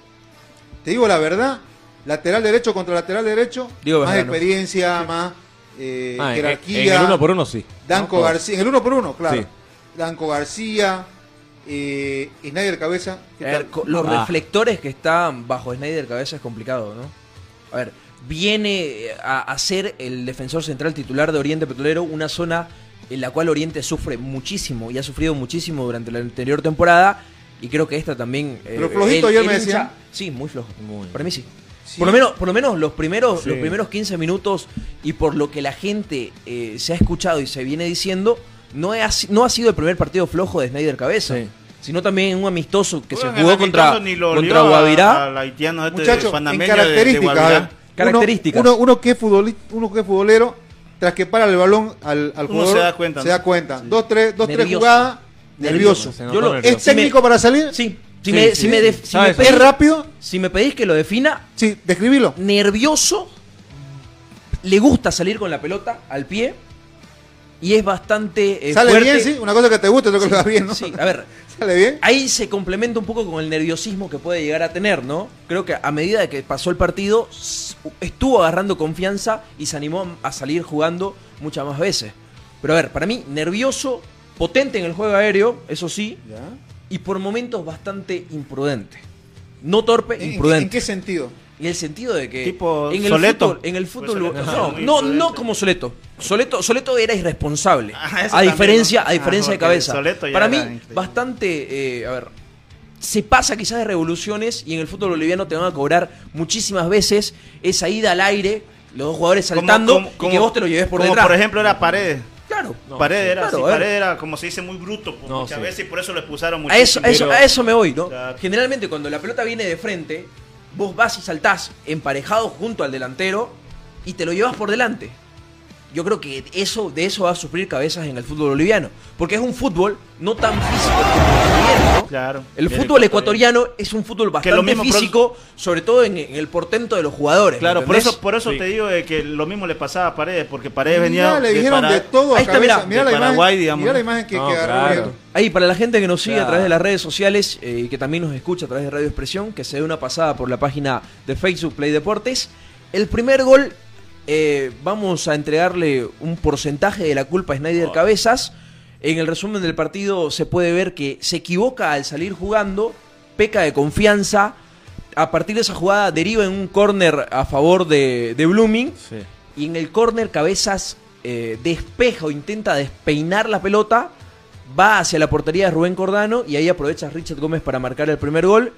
Te digo la verdad, lateral derecho contra lateral derecho, Diego más experiencia, más eh, Ah, en, jerarquía. en el uno por uno sí. Danco ¿No? García, en el uno por uno, claro. Sí. Danco García, eh, Snyder Cabeza. los Ah. reflectores que están bajo Snyder cabeza es complicado, ¿no? A ver, viene a, a ser el defensor central titular de Oriente Petrolero, una zona en la cual Oriente sufre muchísimo y ha sufrido muchísimo durante la anterior temporada y creo que esta también. eh, Pero flojito, ayer me decían. Sí, muy flojo. Muy. Para mí sí. Sí. Por lo menos, por lo menos los primeros, Sí. los primeros 15 minutos y por lo que la gente eh, se ha escuchado y se viene diciendo, no, no ha sido el primer partido flojo de Snyder Cabeza. Sí. Sino también un amistoso que Bueno, se jugó contra, amistoso ni lo contra Guavirá. al haitiano este Muchachos, en características. Uno, uno, uno que es futboli- uno que es futbolero, tras que para el balón al, al Uno jugador, se da cuenta, se da cuenta. Sí. Dos, tres, dos, tres Nervioso. jugadas, nervioso. Lo-. ¿Es técnico para salir? Sí. Si, Sí, me, sí. si, me si, me ¿Es rápido? si me pedís que lo defina, Sí, describilo. nervioso, le gusta salir con la pelota al pie y es bastante eh, Sale fuerte. bien, sí. Una cosa que te gusta, otra que hagas bien, ¿no? Sí, a ver, [LAUGHS] Sale bien. ahí se complementa un poco con el nerviosismo que puede llegar a tener, ¿no? Creo que a medida de que pasó el partido, estuvo agarrando confianza y se animó a salir jugando muchas más veces. Pero a ver, para mí, nervioso, potente en el juego aéreo, eso sí, Ya. y por momentos bastante imprudente. No torpe, ¿En, en- imprudente. en qué sentido? En el sentido de que Tipo en el Soleto. fútbol, en el fútbol Pues Soleto, no, sí, no, como Soleto. Soleto, Soleto era irresponsable. Ah, a también, diferencia, ¿no? a diferencia Ah, de cabeza. Soleto ya Para mí, increíble. bastante, eh, a ver, se pasa quizás de revoluciones y en el fútbol boliviano te van a cobrar muchísimas veces esa ida al aire, los dos jugadores saltando como- y que vos te lo lleves por como detrás. por ejemplo era Paredes. claro. No, Paredes sí. era Claro, ver. Paredes era como se dice muy bruto pues, No, muchas sí. veces y por eso lo expulsaron A eso, muchísimo. a eso, a eso me voy, ¿no? Claro. Generalmente cuando la pelota viene de frente, vos vas y saltás emparejado junto al delantero y te lo llevas por delante. Yo creo que eso, de eso va a sufrir cabezas en el fútbol boliviano. Porque es un fútbol no tan físico como el. Claro. El fútbol ecuatoriano. ecuatoriano es un fútbol Que lo bastante mismo, físico, sobre todo en, en el portento de los jugadores. Claro, ¿me por eso, por eso Sí. te digo de que lo mismo le pasaba a Paredes, porque Paredes venía Mirá, le de dijeron de todo a Ahí está, cabeza. mirá, Mirá de la Paraguay, imagen, digamos, mirá la imagen que, No, que claro. Ahí, para la gente que nos sigue a través de las redes sociales eh, y que también nos escucha a través de Radio Expresión, que se dé una pasada por la página de Facebook Play Deportes, el primer gol, eh, vamos a entregarle un porcentaje de la culpa a Snyder Cabezas. En el resumen del partido se puede ver que se equivoca al salir jugando, peca de confianza. A partir de esa jugada deriva en un córner a favor de, de Blooming. Sí. Y en el córner Cabezas eh, despeja o intenta despeinar la pelota, va hacia la portería de Rubén Cordano y ahí aprovecha Richard Gómez para marcar el primer gol.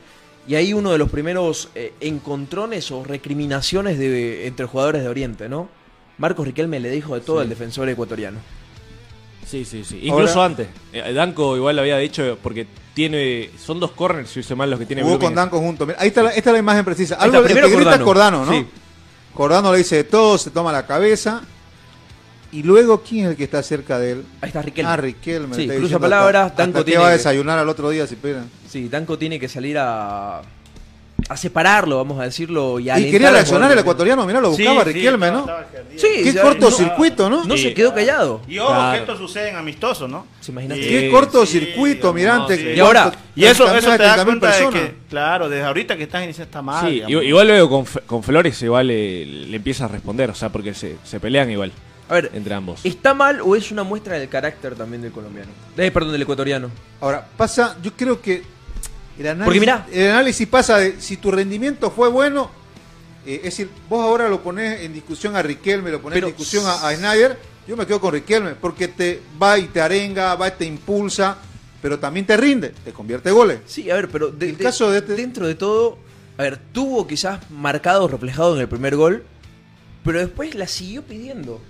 Y ahí uno de los primeros eh, encontrones o recriminaciones de, entre jugadores de Oriente, ¿no? Marcos Riquelme le dijo de todo Sí. al defensor ecuatoriano. Sí, sí, sí. Incluso Ahora- antes. Eh, Danco igual lo había dicho porque tiene. Son dos corners, si hice mal, los que tiene Jugó con. Danco junto. Mira, ahí está la, esta es la imagen precisa. Algo está, que grita es Cordano. Cordano, ¿no? Sí. Cordano le dice de todo, se toma la cabeza. Y luego, ¿quién es el que está cerca de él? Ahí está Riquelme. Ah, Riquelme. Sí, cruza palabras, hasta- Danco hasta que tiene va a que- desayunar al otro día si pega. Sí, Danco tiene que salir a, a separarlo, vamos a decirlo. Y, quería reaccionar el ecuatoriano, mirá, lo buscaba sí, Riquelme, ¿no? Sí, Qué ya, cortocircuito, ¿no? No Sí. se quedó callado. Y ojo Claro. que esto sucede en amistosos, ¿no? ¿Se imagina? Y- Qué cortocircuito, sí, mirante. no, sí. Y ahora- Y eso, También eso te da 30.000 cuenta de personas. que, claro, desde ahorita que estás iniciando está mal. Sí, digamos. igual, luego con, con Flores igual le, le empieza a responder, o sea, porque se, se pelean igual A ver, entre ambos. ¿está mal o es una muestra del carácter también del colombiano? Eh, perdón, del ecuatoriano. Ahora, pasa, yo creo que el análisis, Porque mirá. el análisis pasa de si tu rendimiento fue bueno, eh, es decir, vos ahora lo pones en discusión a Riquelme, lo pones Pero- en discusión a, a Snyder, yo me quedo con Riquelme, porque te va y te arenga, va y te impulsa, pero también te rinde, te convierte goles. Sí, a ver, pero de- El de- caso de este- dentro de todo, a ver, tuvo quizás marcado, reflejado en el primer gol, pero después la siguió pidiendo.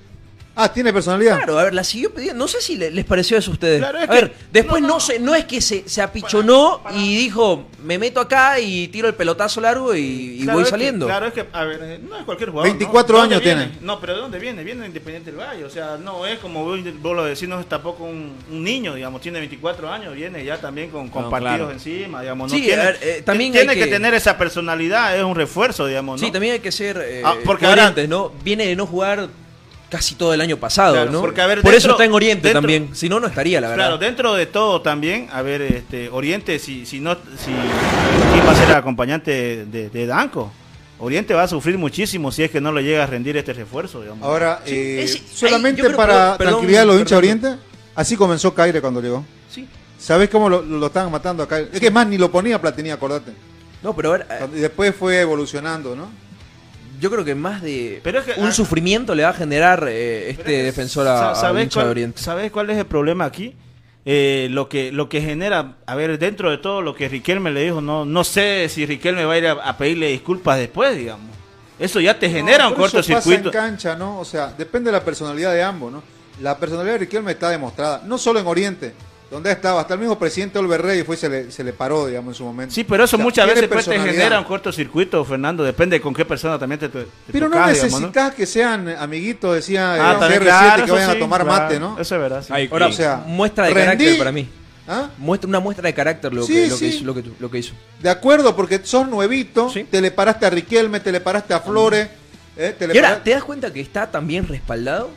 Ah, tiene personalidad. Claro, a ver, la siguió pidiendo. No sé si le- les pareció eso a ustedes. Claro, es a que- ver, después no, no, no. se, no es que se, se apichonó y dijo, me meto acá y tiro el pelotazo largo y, y Claro, voy es que- saliendo. claro, es que, a ver, eh, no es cualquier jugador. 24 ¿no? ¿De dónde años viene? tiene. No, pero ¿de dónde viene? Viene de Independiente del Valle. O sea, no es como vos, vos lo decís, no es tampoco un, un niño, digamos, tiene 24 años, viene ya también con, con No, partidos claro. encima, digamos. No Sí, tiene, a ver, eh, también tiene hay que... que- tener esa personalidad, es un refuerzo, digamos. ¿no? Sí, también hay que ser eh, Ah, porque coherentes, ¿no? Viene de no jugar casi todo el año pasado, Claro, ¿no? porque, a ver, Por eso está en Oriente dentro- también. Si no, no estaría, la verdad. Claro, dentro de todo también, a ver, este, Oriente, si, si no, si quién va a ser el acompañante de, de Danco, Oriente va a sufrir muchísimo si es que no le llega a rendir este refuerzo, digamos. Ahora, Sí, eh, es- solamente para perdón, perdón, tranquilidad de los hinchas de. Oriente, así comenzó Caire cuando llegó. Sí. ¿Sabés cómo lo, lo estaban matando acá? Es que más ni lo ponía Platini, acordate. No, pero a ver, eh, Y después fue evolucionando, ¿no? Yo creo que más de Pero es que- un ah, sufrimiento le va a generar eh, este es defensor a, sa- a ¿sabés hincha de cuál- Oriente. ¿Sabés cuál es el problema aquí? Eh, lo que lo que genera, a ver, dentro de todo lo que Riquelme le dijo, no no sé si Riquelme va a ir a, a pedirle disculpas después, digamos. Eso ya te genera No, un pero eso pasa cortocircuito. en cancha, ¿no? O sea, depende de la personalidad de ambos, ¿no? La personalidad de Riquelme está demostrada, no solo en Oriente, donde estaba, hasta el mismo presidente Oliver Rey fue y se le, se le paró, digamos, en su momento. Sí, pero eso O sea, muchas veces pues, te genera un cortocircuito, Fernando. Depende con qué persona también te, te Pero no digamos, necesitas que sean amiguitos, decía Ah, eh, también, CR7, claro, que vayan sí, a tomar claro, mate, ¿no? Eso es verdad. sí. Ay, Ahora, o sea, muestra de rendí- carácter para mí. ¿Ah? Muestra una muestra de carácter lo, Sí, que, lo, sí. que hizo, lo, que, lo que hizo. De acuerdo, porque sos nuevito, Sí. te le paraste a Riquelme, te le paraste a Flores, eh, te le Y ahora, ¿te das cuenta que está también respaldado?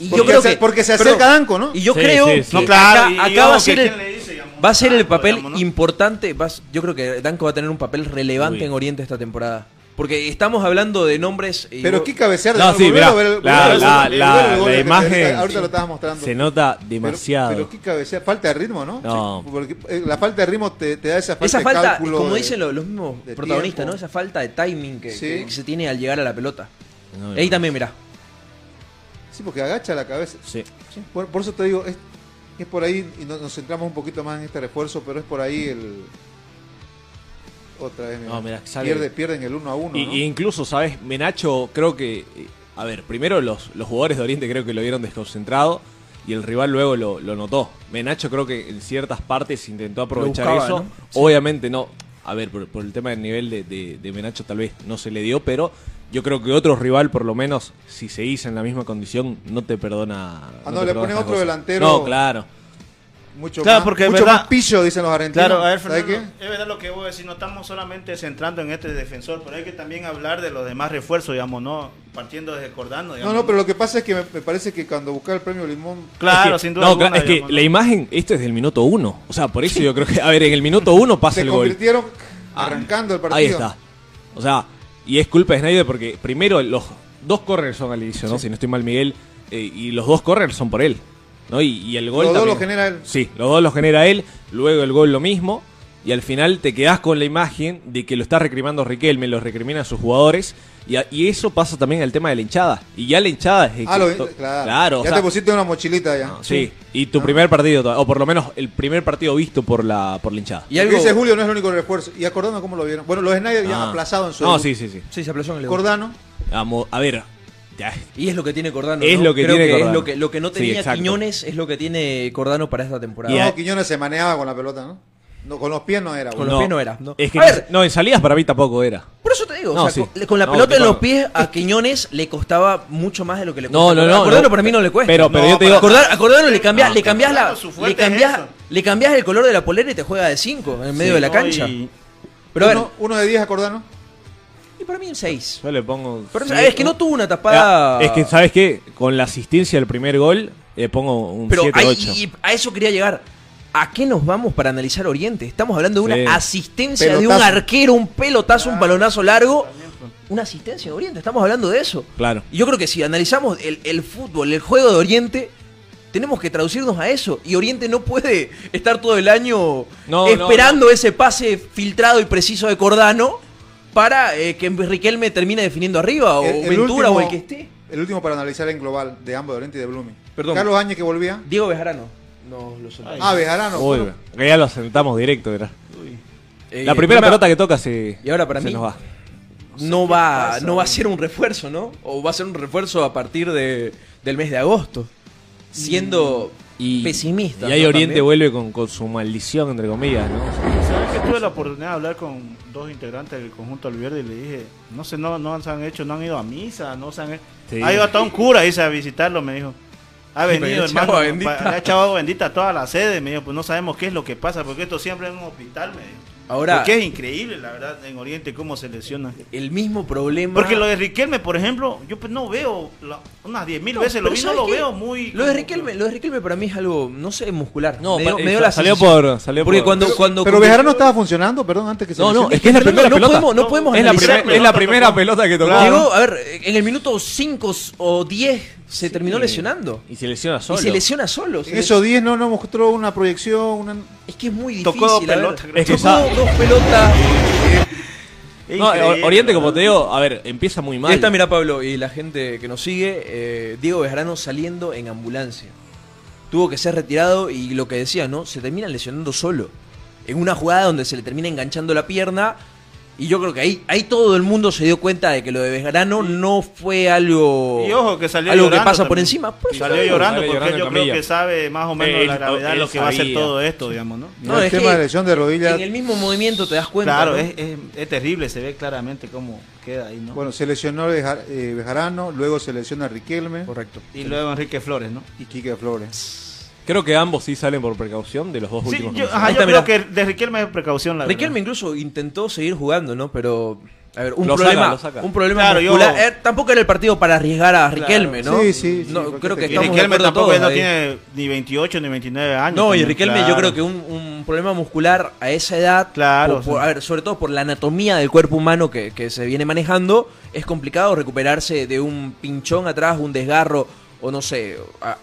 Y porque, yo creo se, que porque se acerca Danco, ¿no? Y yo Sí, creo sí, que sí. No, claro, acá, acá va a ser el, quién le dice, va a ser el papel digamos, ¿no? importante. vas- yo creo que Danco va a tener un papel relevante Uy. en Oriente esta temporada. Porque estamos hablando de nombres. y Pero qué cabecear de No, sí, mirá, ver- la- la- te- imagen ahorita se- lo estabas mostrando. Se nota Pero- demasiado. Pero, qué cabecear, falta de ritmo, ¿no? No. Sí, porque eh, la falta de ritmo te, te da esa falta Esa de falta, cálculo como de- dicen los, los mismos protagonistas, tiempo. ¿no? Esa falta de timing que, Sí. que- que se tiene al llegar a la pelota. No, Ahí no. también, mirá. Sí, porque agacha la cabeza. Sí. Por, por eso te digo, es, es por ahí, y no- nos centramos un poquito más en este refuerzo, pero es por ahí el... Otra vez. No, Pierde, pierden el 1 a 1. Y, ¿no? y incluso, ¿sabes? Menacho, creo que. A ver, primero los, los jugadores de Oriente creo que lo vieron desconcentrado y el rival luego lo, lo notó. Menacho creo que en ciertas partes intentó aprovechar buscaba, eso. ¿no? Obviamente no. A ver, por, por el tema del nivel de, de- de Menacho tal vez no se le dio, pero yo creo que otro rival, por lo menos, si seguís en la misma condición, no te perdona. Ah, no, le pone otro cosas. delantero. No, claro. Mucho, Claro, más, porque mucho verdad- más pillo, dicen los argentinos. Claro, a ver, ¿Sabes Fernando, qué? es verdad lo que vos decís, no estamos solamente centrando en este defensor, pero hay que también hablar de los demás refuerzos, digamos, ¿no? Partiendo desde Cordano, No, digamos. no, pero lo que pasa es que me, me parece que cuando buscaba el premio Limón... Claro, Es que- sin duda No, alguna, claro, es que ¿no? la imagen, esto es del minuto uno. O sea, por eso yo creo que, a ver, en el minuto uno pasa se el gol. convirtieron Ah, arrancando el partido. Ahí está. O sea, y es culpa de Snyder porque primero los dos corners son al inicio, ¿no? Si no estoy mal, Miguel. eh, y los dos corners son por él. ¿no? Y, y el gol Los dos genera él. Sí, los dos los genera él. Luego el gol lo mismo. Y al final te quedás con la imagen de que lo está recrimando Riquelme, lo recrimina a sus jugadores y, a- y eso pasa también al tema de la hinchada. Y ya la hinchada es Ah, lo- claro. o ya sea, te pusiste una mochilita ya. Sí, y tu primer partido, o por lo menos el primer partido visto por la, por la hinchada. Y algo... que dice Julio no es el único refuerzo. Y acordando cómo lo vieron. Bueno, los Snyder ya han Ah. aplazado en su. No, sí, sí, sí. Sí, se aplazó en el. Cordano. Vamos, a ver. ya, Y es lo que tiene Cordano. Es ¿no? lo que Creo tiene que Cordano. Es lo que, lo que no tenía. Quiñones es lo que tiene Cordano para esta temporada. Y No, a- Quiñones se manejaba con la pelota, ¿no? No, con los pies no era. Con bueno. los pies no era, no. Es que A ver. no, en salidas para mí tampoco era. Por eso te digo, No, o sea, sí. con, con la No, pelota en los pies a Quiñones le costaba mucho más de lo que le cuesta. No, no, no, A Cordano no. para mí no le cuesta. Pero, pero No, yo te digo. A Cordano, a Cordano le cambias, le cambias la, le es cambias, le cambias el color de la polera y te juega de 5 en medio de la No, cancha. y- Pero a ver, uno, uno de 10 a Cordano. y para mí un 6. Yo le pongo. Pero sí, es que no tuvo una tapada. Ah, Es que, ¿sabes qué? Con la asistencia del primer gol, le pongo un Pero ahí- 7-8. y a eso quería llegar. ¿A qué nos vamos para analizar Oriente? Estamos hablando de una Sí. asistencia de un arquero, un pelotazo, un balonazo largo. Una asistencia de Oriente, estamos hablando de eso. Claro. Y yo creo que si analizamos el, el fútbol, el juego de Oriente, tenemos que traducirnos a eso. Y Oriente no puede estar todo el año No, esperando ese pase filtrado y preciso de Cordano para eh, que Riquelme termine definiendo arriba, o El- el Ventura último- o el que esté. El último para analizar en global de ambos, de Oriente y de Blooming. Perdón. Carlos Áñez que volvía. Diego Bejarano. No, lo. Ah, Bejarano. Uy, bueno. que ya lo sentamos directo, era. Eh, La primera pelota que toca se, Y ahora para se mí- nos va. no va, no va a ser un refuerzo, ¿no? O va a ser un refuerzo a partir de, del mes de agosto. Siendo pesimista. Y ahí ¿no? Oriente También. vuelve con, con su maldición, entre comillas, ¿no? ¿Sabes que tuve la oportunidad de hablar con dos integrantes del conjunto Alverde y le dije, no sé, no, no se han hecho, no han ido a misa, no se han hecho. Sí. Ha ido hasta un cura, dice, a visitarlo, me dijo. Ha venido, hermano, bendita. le ha echado agua bendita a toda la sede, me dijo, pues no sabemos qué es lo que pasa, porque esto siempre es un hospital, me dijo. Ahora, Porque es increíble, la verdad, en Oriente cómo se lesiona. el mismo problema. Porque lo de Riquelme, por ejemplo, yo pues no veo, la- unas 10.000 No, veces lo vi, no ¿sabes lo qué? veo muy... Lo de Riquelme, lo de Riquelme para mí es algo, no sé, muscular. No, me dio, me dio la salió sensación. por- salió Porque por- cuando, Pero- cuando Pero Bejarano estaba funcionando, perdón, antes que se No, no, es que es la primera no pelota. podemos- no podemos es, la primer- es la primera pelota que tocó. Llegó, a ver, en el minuto 5 o 10 se terminó lesionando. Y se lesiona solo. Y se lesiona solo. se esos 10 no nos mostró una proyección. Una... Es que es muy difícil. Tocó a ver. pelota, creo. Es que Tocó sabe- dos pelotas. [LAUGHS] No, Oriente, como te digo, a ver, empieza muy mal. Ahí está, mira Pablo, y la gente que nos sigue, eh, Diego Bejarano saliendo en ambulancia. Tuvo que ser retirado y lo que decía, ¿no? Se termina lesionando solo. En una jugada donde se le termina enganchando la pierna. Y yo creo que ahí, ahí todo el mundo se dio cuenta de que lo de Bejarano no fue algo, Y ojo que salió algo que pasa por encima. Por eso Salió llorando porque llorando yo creo camilla. que sabe más o menos Él- la gravedad de lo que va a ser todo esto, digamos, ¿no? No, el es tema que de lesión de rodilla. En el mismo movimiento te das cuenta. Claro, ¿no? es, es, es terrible, se ve claramente cómo queda ahí, ¿no? Bueno, se lesionó eh, Bejarano, luego se lesiona Riquelme Correcto. y luego Enrique Flores, ¿no? y Quique Flores. Creo que ambos sí salen por precaución de los dos Sí, últimos. yo, ajá, yo creo que de Riquelme es precaución, la Riquelme verdad. incluso intentó seguir jugando, ¿no? Pero, a ver, un Lo problema, saca, lo saca. un problema Claro, yo- muscular. Eh, tampoco era el partido para arriesgar a Riquelme, ¿no? Sí, sí, sí, No, creo que Y estamos de Riquelme acuerdo tampoco todos no ahí. tiene ni 28 ni 29 años. No, y también, Riquelme claro. yo creo que un, un problema muscular a esa edad, Claro, por- a ver, sobre todo por la anatomía del cuerpo humano que, que se viene manejando, es complicado recuperarse de un pinchón atrás, un desgarro o no sé,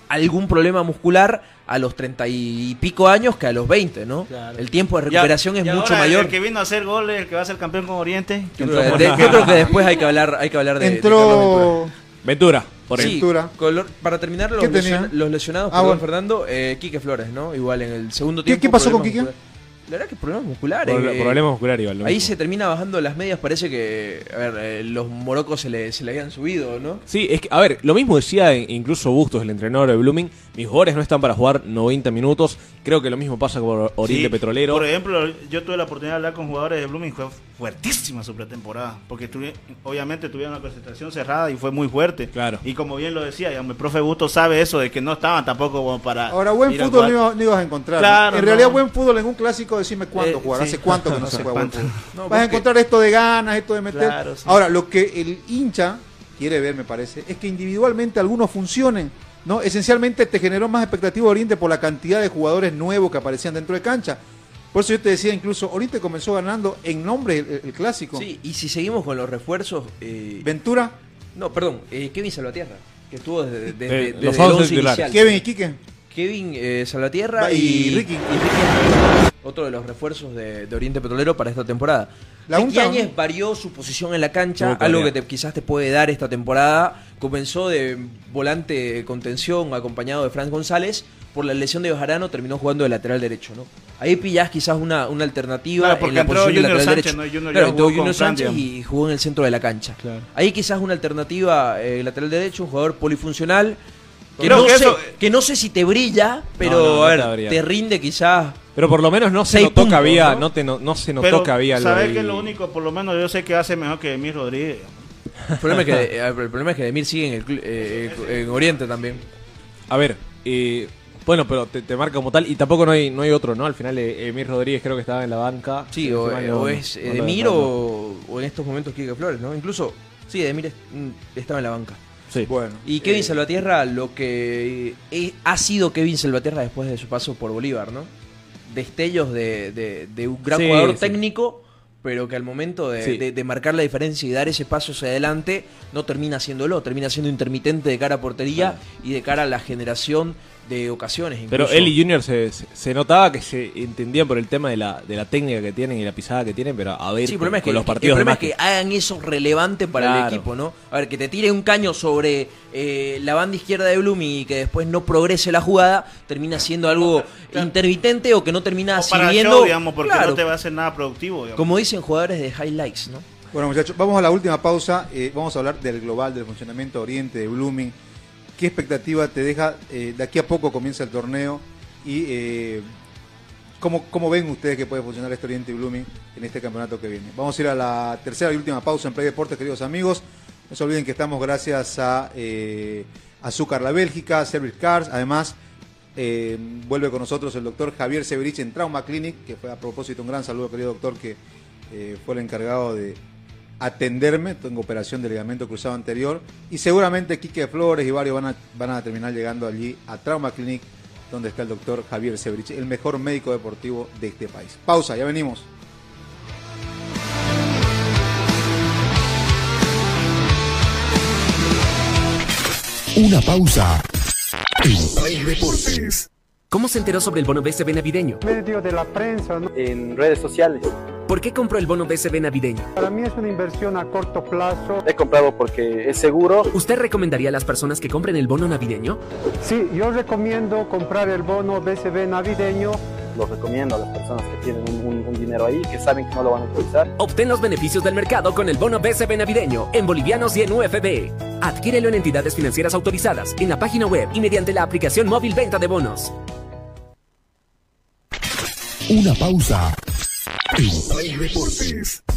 algún problema muscular a los treinta y pico años que a los 20, ¿no? Claro. El tiempo de Ya- recuperación es y mucho ahora mayor. El que vino a hacer goles, el que va a ser campeón con Oriente. Yo creo, que- de- yo creo que después hay que hablar, hay que hablar de, de Carlos Ventura. Entró. Ventura, por Sí. Ventura. color- para terminar los, ¿Qué lesionados, Ah, perdón, bueno. Fernando, eh, Quique Flores, ¿no? Igual en el segundo ¿Qué- tiempo. qué pasó con Quique? musculares. La verdad que problemas musculares. Proble- eh, Problema muscular igual. Ahí mismo. se termina bajando las medias, parece que, a ver, eh, los morocos se le, se le habían subido, ¿no? Sí, es que, a ver, lo mismo decía incluso Bustos, el entrenador de Blooming. Mis jugadores no están para jugar 90 minutos. Creo que lo mismo pasa con Oriente Sí, Petrolero. Por ejemplo, yo tuve la oportunidad de hablar con jugadores de Blooming, fue fuertísima su pretemporada, porque tuvi- obviamente tuvieron una concentración cerrada y fue muy fuerte. Claro. Y como bien lo decía, digamos, el profe Busto sabe eso, de que no estaban tampoco para... Ahora, buen fútbol no, no ibas a encontrar. Claro, ¿no? En no. realidad, buen fútbol en un clásico, decime cuánto Eh, jugar. sí. ¿Hace cuánto que no, No [LAUGHS] se juega buen cuánto. fútbol? No, Vas a encontrar esto de ganas, esto de meter. Claro, sí. Ahora, lo que el hincha quiere ver, me parece, es que individualmente algunos funcionen. ¿no? Esencialmente te generó más expectativa Oriente por la cantidad de jugadores nuevos que aparecían dentro de cancha. Por eso yo te decía, incluso Oriente comenzó ganando en nombre el, el clásico. Sí, y si seguimos con los refuerzos... eh, Ventura, no, perdón, eh, Kevin Salvatierra, que estuvo desde, desde, Eh, desde los el once once titulares. inicial. Kevin y Quique. Kevin eh, Salvatierra Y y, Ricky. y Ricky. Otro de los refuerzos de, de Oriente Petrolero para esta temporada. La Yáñez varió su posición en la cancha, algo que te- quizás te puede dar esta temporada. Comenzó de volante de contención acompañado de Franz González. Por la lesión de Bejarano terminó jugando de lateral derecho, ¿no? Ahí pillás quizás una, una alternativa Claro, porque en la entró posición de lateral Sánchez, derecho. ¿no? Junior claro, jugó Junior Sánchez y jugó en el centro de la cancha. Claro. Ahí quizás una alternativa eh, lateral derecho, un jugador polifuncional. Que no, que sé, eso- que no sé si te brilla, pero No, no, no a ver, te rinde quizás. Pero por lo menos no se notó que había, ¿no? ¿no? te no, no se notó Pero, que había ¿sabes es lo único? Por lo menos yo sé que hace mejor que Emir Rodríguez. El problema es que, eh, el problema es que Demir sigue en, el, cl- eh, en Oriente también. A ver, eh, bueno, pero te, te marca como tal y tampoco no hay no hay otro, ¿no? Al final eh, Emir Rodríguez creo que estaba en la banca. Sí, o, eh, es no eh, Demir recuerdo. o, o en estos momentos Quique Flores, ¿no? Incluso, sí, Demir es- mm, estaba en la banca. Sí. Bueno. Y Kevin eh, Salvatierra, lo que eh, ha sido Kevin Salvatierra después de su paso por Bolívar, ¿no? Destellos de, de- de un gran Sí, jugador sí. técnico, pero que al momento de, Sí. de- de marcar la diferencia y dar ese paso hacia adelante, no termina haciéndolo, termina siendo intermitente de cara a portería y de cara a la generación de ocasiones. Pero incluso. él y Junior se, se, notaba que se entendían por el tema de la, de la técnica que tienen y la pisada que tienen, pero a ver Sí, el con, problema es que, con los el partidos problema de es que hagan eso relevante para el equipo, ¿no? A ver, que te tire un caño sobre eh, la banda izquierda de Blooming y que después no progrese la jugada, termina siendo algo [LAUGHS] intermitente o que no termina O para sirviendo. show, digamos, porque Claro, no te va a hacer nada productivo. digamos. como dicen jugadores de highlights, ¿no? Bueno, muchachos, vamos a la última pausa. eh, vamos a hablar del global, del funcionamiento Oriente, de Blooming. ¿Qué expectativa te deja? eh, de aquí a poco comienza el torneo. ¿Y eh, ¿cómo, cómo ven ustedes que puede funcionar este Oriente Blooming en este campeonato que viene? Vamos a ir a la tercera y última pausa en Play Deportes, queridos amigos. No se olviden que estamos gracias a eh, Azúcar La Bélgica, Service Cars. Además, vuelve con nosotros el doctor Javier Severich en Trauma Clinic, que fue a propósito un gran saludo, querido doctor, que fue el encargado de atenderme. Tengo operación de ligamento cruzado anterior. Y seguramente Quique Flores y varios van a, van a terminar llegando allí a Trauma Clinic, donde está el doctor Javier Severich, el mejor médico deportivo de este país. Pausa, ya venimos. Una pausa en Play Deportes. ¿Cómo se enteró sobre el bono BCB navideño? medio de la prensa. ¿no? en redes sociales. ¿Por qué compró el bono BCB navideño? Para mí es una inversión a corto plazo. He comprado porque es seguro. ¿Usted recomendaría a las personas que compren el bono navideño? Sí, yo recomiendo comprar el bono BCB navideño. Lo recomiendo a las personas que tienen un, un- un dinero ahí, que saben que no lo van a utilizar. Obtén los beneficios del mercado con el bono BCB navideño en bolivianos y en UFB. Adquiérelo en entidades financieras autorizadas, en la página web y mediante la aplicación móvil venta de bonos. Una pausa Play Deportes.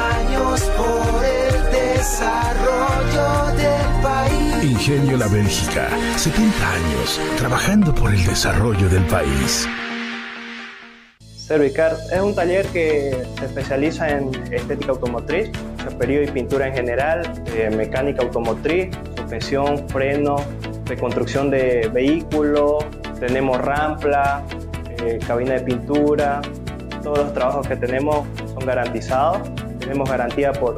desarrollo del país. Ingenio La Bélgica, 70 años trabajando por el desarrollo del país. Servicar es un taller que se especializa en estética automotriz, chaperío y pintura en general, eh, mecánica automotriz, suspensión, freno, reconstrucción de vehículos, tenemos rampla, eh, cabina de pintura, todos los trabajos que tenemos son garantizados, tenemos garantía por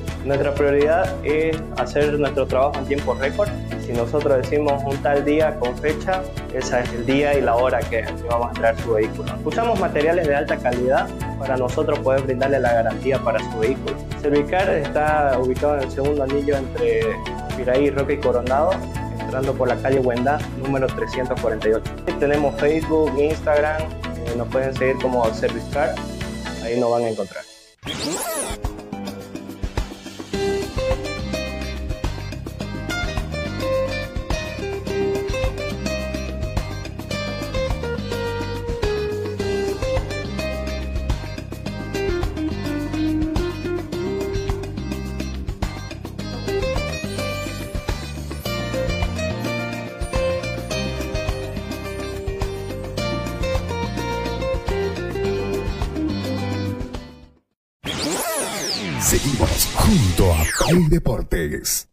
Nuestra prioridad es hacer nuestro trabajo en tiempo récord. Si nosotros decimos un tal día con fecha, ese es el día y la hora que, vamos a traer su vehículo. Usamos materiales de alta calidad para nosotros poder brindarle la garantía para su vehículo. Servicar está ubicado en el segundo anillo entre Piraí, Roca y Coronado, entrando por la calle Huendá, número 348. Tenemos Facebook, Instagram, eh, nos pueden seguir como Servicar, ahí nos van a encontrar. Play Deportes.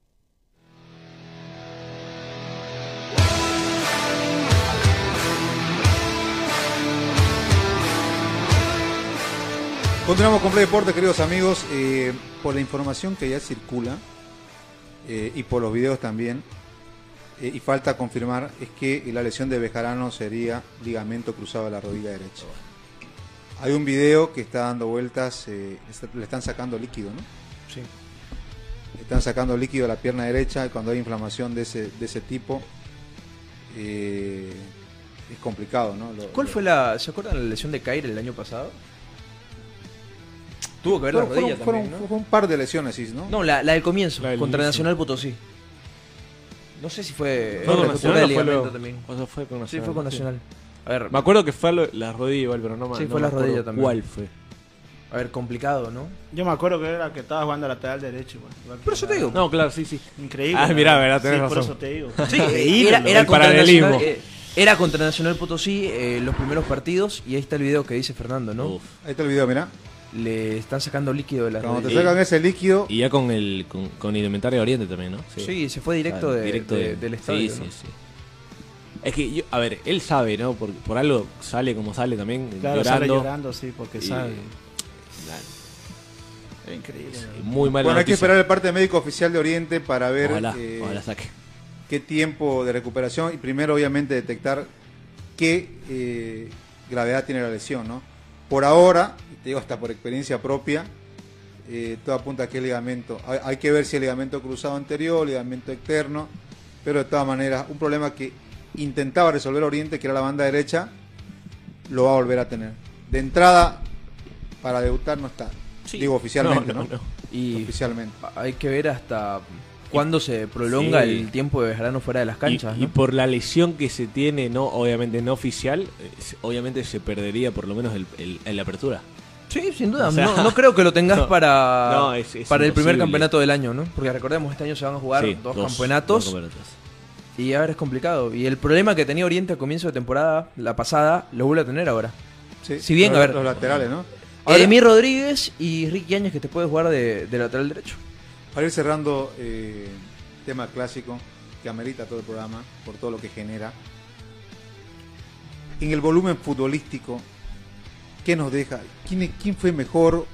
Continuamos con Play Deportes, queridos amigos. Eh, por la información que ya circula eh, y por los videos también, eh, y falta confirmar, es que la lesión de Bejarano sería ligamento cruzado de la rodilla derecha. Hay un video que está dando vueltas, le están sacando líquido, ¿no? Están sacando líquido a la pierna derecha y cuando hay inflamación de ese, de ese tipo, eh, es complicado, ¿no? Lo- ¿Cuál lo- fue la. ¿Se acuerdan de la lesión de Caire el año pasado? Tuvo que ver la rodilla fueron- también, fueron- ¿no? un par de lesiones, sí, ¿no? No, la, la del comienzo, La del contra inicio. Nacional Potosí. No sé si fue. ¿Fue con Nacional de o fue también. O sea, fue con Sí, Nacional. fue con Sí. Nacional. A ver, Me acuerdo que fue la rodilla igual, pero no me Sí, no fue la rodilla también. ¿Cuál fue? A ver, complicado, ¿no? Yo me acuerdo que era que estaba jugando lateral derecho. que Por eso te digo. No, claro, sí, sí. Increíble. Ah, mirá, mirá, tenés Sí, por eso te digo. Sí, Increíble, [LAUGHS] era, era El contra paralelismo. Nacional, eh, era contra Nacional Potosí eh, los primeros partidos y ahí está el video que dice Fernando, ¿no? Uf. Ahí está el video, mira. Le están sacando líquido de la Cuando te sacan ese líquido, Y ya con el con, con Indumentaria de Oriente también, ¿no? Sí, se fue directo, Claro, de- directo de- de- del estadio. Sí, ¿no? sí, sí. Es que, yo, a ver, él sabe, ¿no? Por, por algo sale como sale también, Claro, sale llorando. llorando, sí, porque Y- sabe. Claro, Es increíble. Muy mal. bueno, hay que esperar el parte médico oficial de Oriente para ver Ojalá, eh, ojalá saque. qué tiempo de recuperación y primero obviamente detectar qué eh, gravedad tiene la lesión, ¿no? Por ahora, y te digo hasta por experiencia propia, eh, todo apunta a que el ligamento, hay, hay que ver si el ligamento cruzado anterior, ligamento externo, pero de todas maneras, un problema que intentaba resolver Oriente, que era la banda derecha, lo va a volver a tener. De entrada, para debutar no está. Digo oficialmente, ¿no? No, no, no. Y Oficialmente. hay que ver hasta cuándo se prolonga Sí. el tiempo de Bejarano fuera de las canchas. y, ¿no? y por la lesión que se tiene, no obviamente no oficial, eh, obviamente se perdería por lo menos el, el- el apertura. Sí, sin duda. O sea, no, no creo que lo tengas [LAUGHS] no, para, no, es- es para el primer campeonato del año, ¿no? Porque recordemos, este año se van a jugar Sí, dos, campeonatos dos campeonatos. y ahora es complicado. Y el problema que tenía Oriente a comienzo de temporada, la pasada, lo vuelve a tener ahora. Sí, Si bien, los, a ver. los laterales, ¿no? Edemir Rodríguez y Ricky Áñez que te puede jugar de, de lateral derecho. Para ir cerrando, eh, tema clásico que amerita todo el programa por todo lo que genera. En el volumen futbolístico, ¿qué nos deja? ¿Quién, quién fue mejor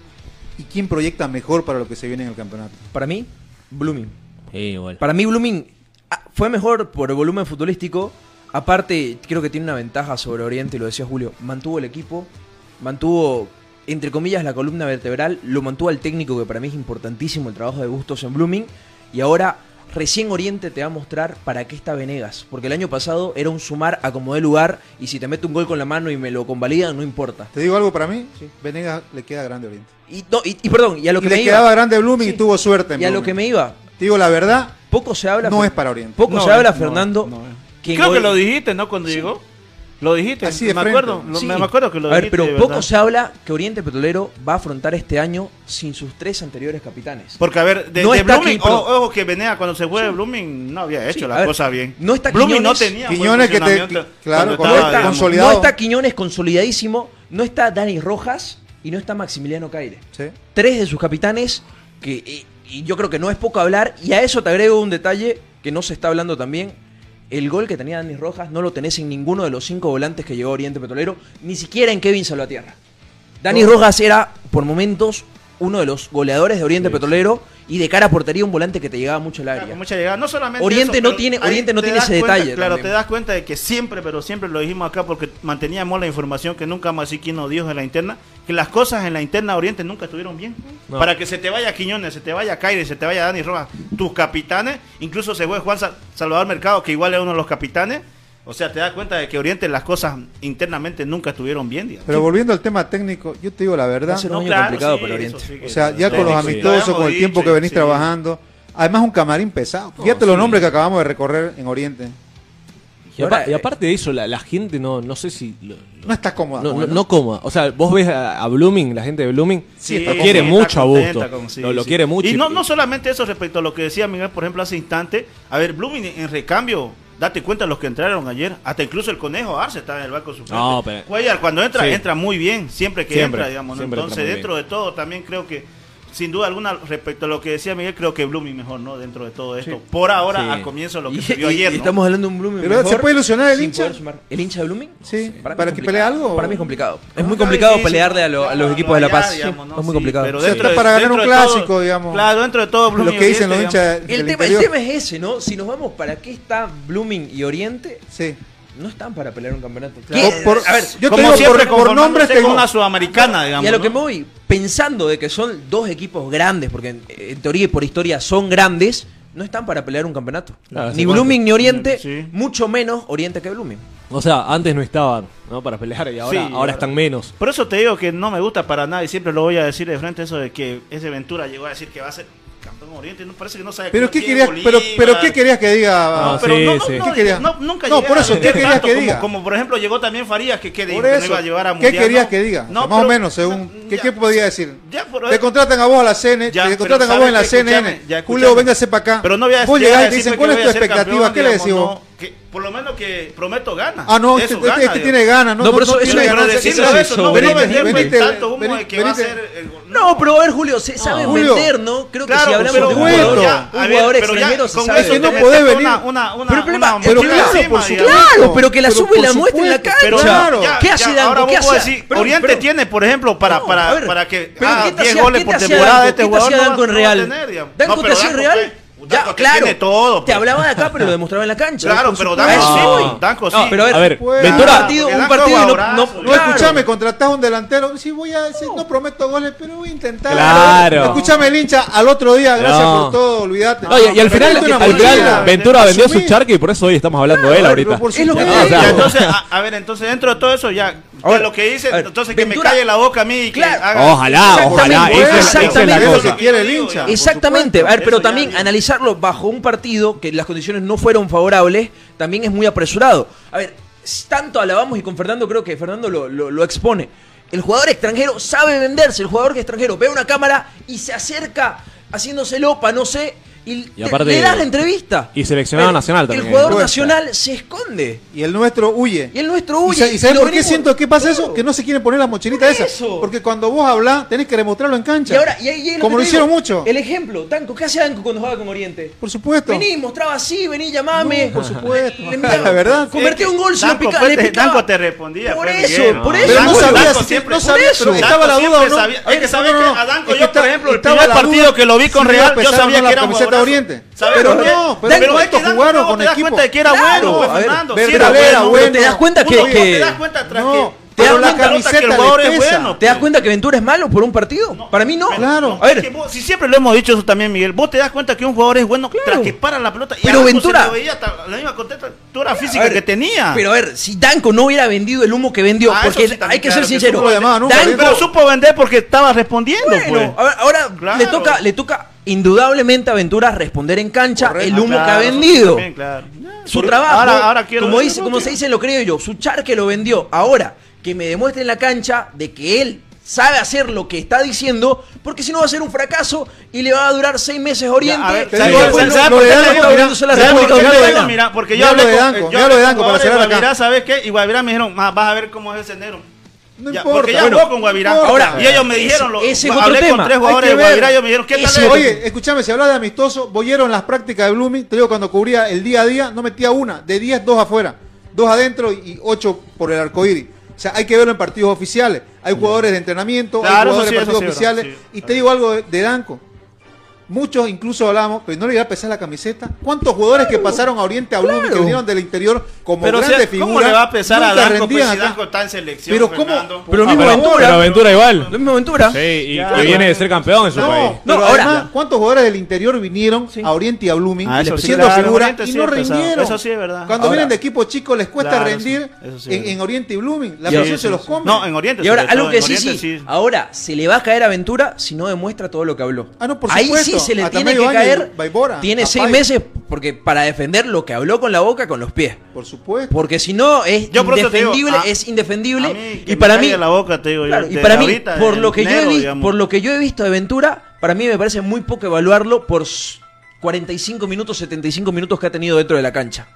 y quién proyecta mejor para lo que se viene en el campeonato? Para mí, Blooming. Sí, igual. Para mí Blooming ah, fue mejor por el volumen futbolístico. Aparte, creo que tiene una ventaja sobre Oriente, y lo decía Julio. Mantuvo el equipo, mantuvo, entre comillas, la columna vertebral, lo mantuvo al técnico, que para mí es importantísimo el trabajo de Bustos en Blooming. Y ahora, recién Oriente te va a mostrar para qué está Venegas. Porque el año pasado era un sumar a como de lugar, y si te mete un gol con la mano y me lo convalidan, no importa. ¿Te digo algo para mí? Venegas le queda grande a Oriente. Y, no, y, y perdón, y a lo que Y le quedaba grande Blooming Sí. y tuvo suerte en Y a lo que me iba. Te digo la verdad, Poco se habla. no es para Oriente. Poco No, se habla, no, Fernando. que Creo que lo dijiste, ¿no? Cuando llegó. Lo dijiste. Así de me frente. acuerdo. lo- Sí. Me acuerdo que lo A ver, dijiste. pero poco se habla que Oriente Petrolero va a afrontar este año sin sus tres anteriores capitanes. Porque, a ver, de, No de está Blooming, aquí, pero- o- ojo que Venea cuando se fue de Blooming no había hecho Sí, a la ver, cosa bien. no está Blooming no Quiñones- tenía buen Quiñones que te- funcionamiento claro, cuando con- no, estaba, está, digamos, consolidado. no está Quiñones consolidadísimo, no está Dani Rojas y no está Maximiliano Caire. Sí. Tres de sus capitanes que y, y yo creo que no es poco hablar y a eso te agrego un detalle que no se está hablando también. El gol que tenía Dani Rojas no lo tenés en ninguno de los cinco volantes que llegó Oriente Petrolero, ni siquiera en Kevin Salvatierra. Dani Rojas era, por momentos, uno de los goleadores de Oriente Petrolero y de cara a portería un volante que te llegaba mucho al área. Claro, mucha llegada. No solamente Oriente no tiene, Oriente no tiene ese detalle. Claro, te das cuenta de que siempre, pero siempre lo dijimos acá porque manteníamos la información que nunca más aquí nos dijo en la interna, que las cosas en la interna Oriente nunca estuvieron bien. Para que se te vaya Quiñones, se te vaya Caire, se te vaya Dani Rojas, tus capitanes, incluso se fue Juan Salvador Mercado, que igual es uno de los capitanes o sea, te das cuenta de que Oriente las cosas internamente nunca estuvieron bien. Digamos. Pero volviendo al tema técnico, yo te digo la verdad. No, no claro, complicado para Oriente. O sea, ya con los amistosos, con el tiempo que venís trabajando. Además, un camarín pesado. Oh, Fíjate los nombres que acabamos de recorrer en Oriente. Y, aparte de eso, la, gente no, no sé si. No está cómoda. No, no, cómoda. O sea, vos ves a, Blooming, la gente de Blooming, sí, lo quiere mucho a Busto. Sí, lo, quiere mucho. Y no, no solamente eso respecto a lo que decía Miguel, por ejemplo, hace instante. A ver, Blooming en recambio Date cuenta los que entraron ayer. Hasta incluso el conejo Arce estaba en el banco suplente. No, pero... Cuellar, cuando entra, entra muy bien. Siempre que entra, digamos. Entonces, dentro de todo, también creo que sin duda alguna, respecto a lo que decía Miguel, creo que Blooming mejor, ¿no? Dentro de todo esto. Por ahora, sí. al comienzo, lo que y, vio ayer. Estamos hablando de un Blooming. Pero ¿se puede ilusionar el hincha? ¿El hincha de Blooming? Sí. ¿Para, ¿Para que pelee algo? Para mí es complicado. Es muy complicado pelearle a, los equipos de La Paz. Es muy complicado. Pero dentro para ganar un clásico, digamos. Claro, dentro de todo, Blooming. Lo que dicen los. El tema, es ese, ¿no? Si nos vamos para qué está Blooming y Oriente. Sí no están para pelear un campeonato. Claro. Por, yo como digo, por, nombres tengo una sudamericana, digamos. Y a lo que me voy, pensando de que son dos equipos grandes, porque en, teoría y por historia son grandes, no están para pelear un campeonato. Ni Blooming ni Oriente, mucho menos Oriente que Blooming. O sea, antes no estaban ¿no? para pelear y ahora, ahora están menos. Por eso te digo que no me gusta para nada y siempre lo voy a decir de frente eso de que ese Ventura llegó a decir que va a ser Oriente, no, parece que no sabe. Pero qué querías, pero, pero qué querías que diga. No, ah, pero sí, no, sí. ¿Qué querías? no, nunca No, por eso, ¿qué querías que diga? Como, como, por ejemplo llegó también Farías que, que, por eso, iba a llevar a Mundial. ¿Qué querías que diga? más pero, o menos, según ya, ¿qué, ¿qué, podía decir? Ya, pero, te contratan a vos a la CN, ya, te contratan a vos en la CNN. Julio, véngase para acá. Pero no voy a Vos y dicen, "¿Cuál es tu expectativa?" ¿Qué le decís vos? que por lo menos que prometo gana. Ah, no, eso tiene ganas. No, no, pero eso, eso no, pues, a eh, No, pero a ver, Julio, se sabe vender, ¿no? Creo que si hablamos de un jugador, extranjero. Es que no podés venir. Una, una, pero pero claro, por claro, pero que la sube y la muestra en la cancha. ¿Qué hace Danco? ¿Qué hace? Oriente tiene, por ejemplo, para que ah, haga 10 goles por temporada este jugador. En Real? Te Real? Ya, claro. Te pues. hablaba de acá, pero lo [LAUGHS] demostraba en la cancha. Claro, pero Danco ah, sí, pero pues, a ver, Ventura, un partido, un no, no, no escuchame, contratás un delantero, sí voy a decir no prometo goles, pero voy a intentar. Claro. Escuchame el hincha al otro día, gracias por todo, olvídate. y, al final, al final Ventura vendió su charque y por eso hoy estamos hablando de él ahorita. Es lo que me Entonces, a ver, entonces dentro de todo eso ya Ahora, lo que dicen, entonces que me calle la boca a mí. Y claro, ojalá, ojalá. Eso, exactamente. Exactamente. A ver, pero también analizarlo bajo un partido que las condiciones no fueron favorables también es muy apresurado. A ver, tanto alabamos y con Fernando creo que Fernando lo, lo, lo expone. El jugador extranjero sabe venderse. El jugador extranjero ve una cámara y se acerca haciéndoselo para, no sé, y, le das la entrevista. Y seleccionado el, nacional también. El jugador nacional se esconde. Y el nuestro huye. Y el nuestro huye. ¿Y, y sabes por qué siento que pasa eso? Que no se quiere poner la mochilita esa. Porque cuando vos hablás, tenés que demostrarlo en cancha. Y ahora, y, como lo, hicieron mucho. El ejemplo, Tanco, ¿qué hace Tanco cuando jugaba con Oriente? Por supuesto. Vení, mostraba así, vení, llamame. Por supuesto. La verdad. Convertía un gol, se lo picaba, le picaba. Tanco te respondía. Por eso, por eso. Pero no sabía siempre. No sabía, estaba la duda. Es que sabía que a Tanco yo, por ejemplo, el primer partido que lo vi con Real, yo sabía que era un Oriente. Pero no, pero jugaron con te das cuenta de que era bueno, Fernando. Ver, era bueno. Te das cuenta que... Te das cuenta tras que... ¿Te das, camiseta te das cuenta que Ventura es malo por un partido. Para mí no. Claro. A ver. Si siempre lo hemos dicho eso también, Miguel. Vos te das cuenta que un jugador es bueno claro. tras que para la pelota. Pero Ventura. Veía, la misma contextura física que tenía. Pero a ver, si Danco no hubiera vendido el humo que vendió, ah, porque hay que ser sincero. Que Danco, pero supo vender porque estaba respondiendo. Bueno, pues. ahora le toca, le toca indudablemente Aventuras responder en cancha el humo que ha vendido. Su trabajo, ahora, ahora como, dice, como se dice lo creo yo, su char que lo vendió. Ahora, que me demuestre en la cancha de que él sabe hacer lo que está diciendo, porque si no va a ser un fracaso y le va a durar seis meses Oriente. Mira, porque yo hablé con, yo, lo de Danco para cerrar acá. Mira, ¿sabes qué? Y Guavirá me dijeron, vas a ver cómo es el sendero. No Ya, importa. porque ya Bueno, jugó con Guavirá. no. Ahora, y ellos me dijeron, lo- ese es hablé con tres Hay jugadores que de. Guavirá, ellos me dijeron, ¿qué tal? Oye, escúchame, si hablas de amistoso, Boyero en las prácticas de Blooming, te digo, cuando cubría el día a día, no metía una, de 10, dos afuera, dos adentro y 8 por el arcoíris. O sea, hay que verlo en partidos oficiales. Hay jugadores de entrenamiento, hay Claro, eso jugadores sí, de partidos sí, oficiales. sí. y te digo algo de, de Danco. Muchos incluso hablamos, pero no le iba a pesar la camiseta. ¿Cuántos jugadores que pasaron a Oriente a Blooming, que claro. vinieron del interior como Pero? ¿cómo le va a pesar a Danco pues, si? Danco está en selección, Pero ¿cómo? Pero Ah, mismo pero- Ventura. pero Aventura igual. Lo mismo Ventura. Sí, y Ya, que viene de ser campeón en su No, país. pero No, ahora- además, ¿cuántos jugadores del interior vinieron a Oriente y a Blooming Ah, eso sí, siendo claro, Oriente y sí no rindieron? Eso sí es verdad. Cuando Ahora- vienen de equipo chico les cuesta Claro, rendir sí, sí en, Oriente y Blooming. La Y presión ahora- se los come. No, en Oriente Y ahora, algo que sí, sí, ahora se le va a caer a Ventura si no demuestra todo lo que habló. Ah, no, por Ahí supuesto. sí se le tiene que caer. tiene seis meses porque para defender lo que habló con la boca, con los pies. Por supuesto. Porque si no, es Yo digo, indefendible, a- es indefendible. mí y para mí, la boca, te digo yo, claro, y para mí, por lo, que yo he digamos. por lo que yo he visto de Ventura, para mí me parece muy poco evaluarlo por s- 45 minutos, 75 minutos que ha tenido dentro de la cancha.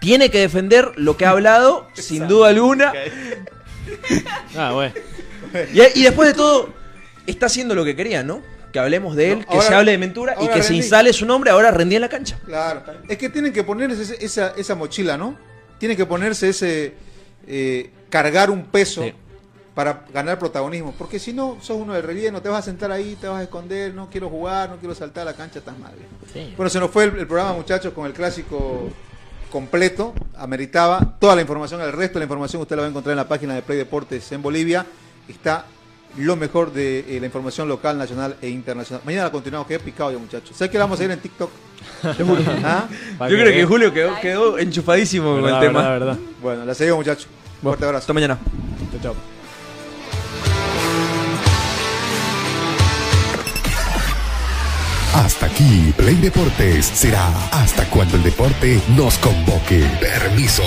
Tiene que defender lo que ha hablado, [LAUGHS] sin duda alguna. Ah, bueno. Y, y después de todo, está haciendo lo que quería, ¿no? Que hablemos de él, No, que ahora- se hable de Ventura y que se rendí. instale su nombre, ahora rendí en la cancha. Claro. Es que tienen que ponerse esa, esa mochila, ¿no? Tienen que ponerse ese. eh, cargar un peso Sí. para ganar protagonismo. Porque si no, sos uno de relleno, te vas a sentar ahí, te vas a esconder, no quiero jugar, no quiero saltar a la cancha, estás mal. Bueno, se nos fue el, el programa, muchachos, con el clásico completo. Ameritaba toda la información, el resto de la información usted la va a encontrar en la página de Play Deportes en Bolivia. Está lo mejor de eh, la información local, nacional e internacional. Mañana la continuamos, quedé picado ya, muchachos. ¿Sabes que la vamos a ir en TikTok? [LAUGHS] [LAUGHS] ¿Ah? Yo creo que. Julio quedó, quedó enchufadísimo con el tema. verdad, verdad. Bueno, la seguimos, muchachos. Fuerte abrazo. Hasta mañana. Chao, chao. Hasta aquí, Play Deportes será hasta cuando el deporte nos convoque. Permiso.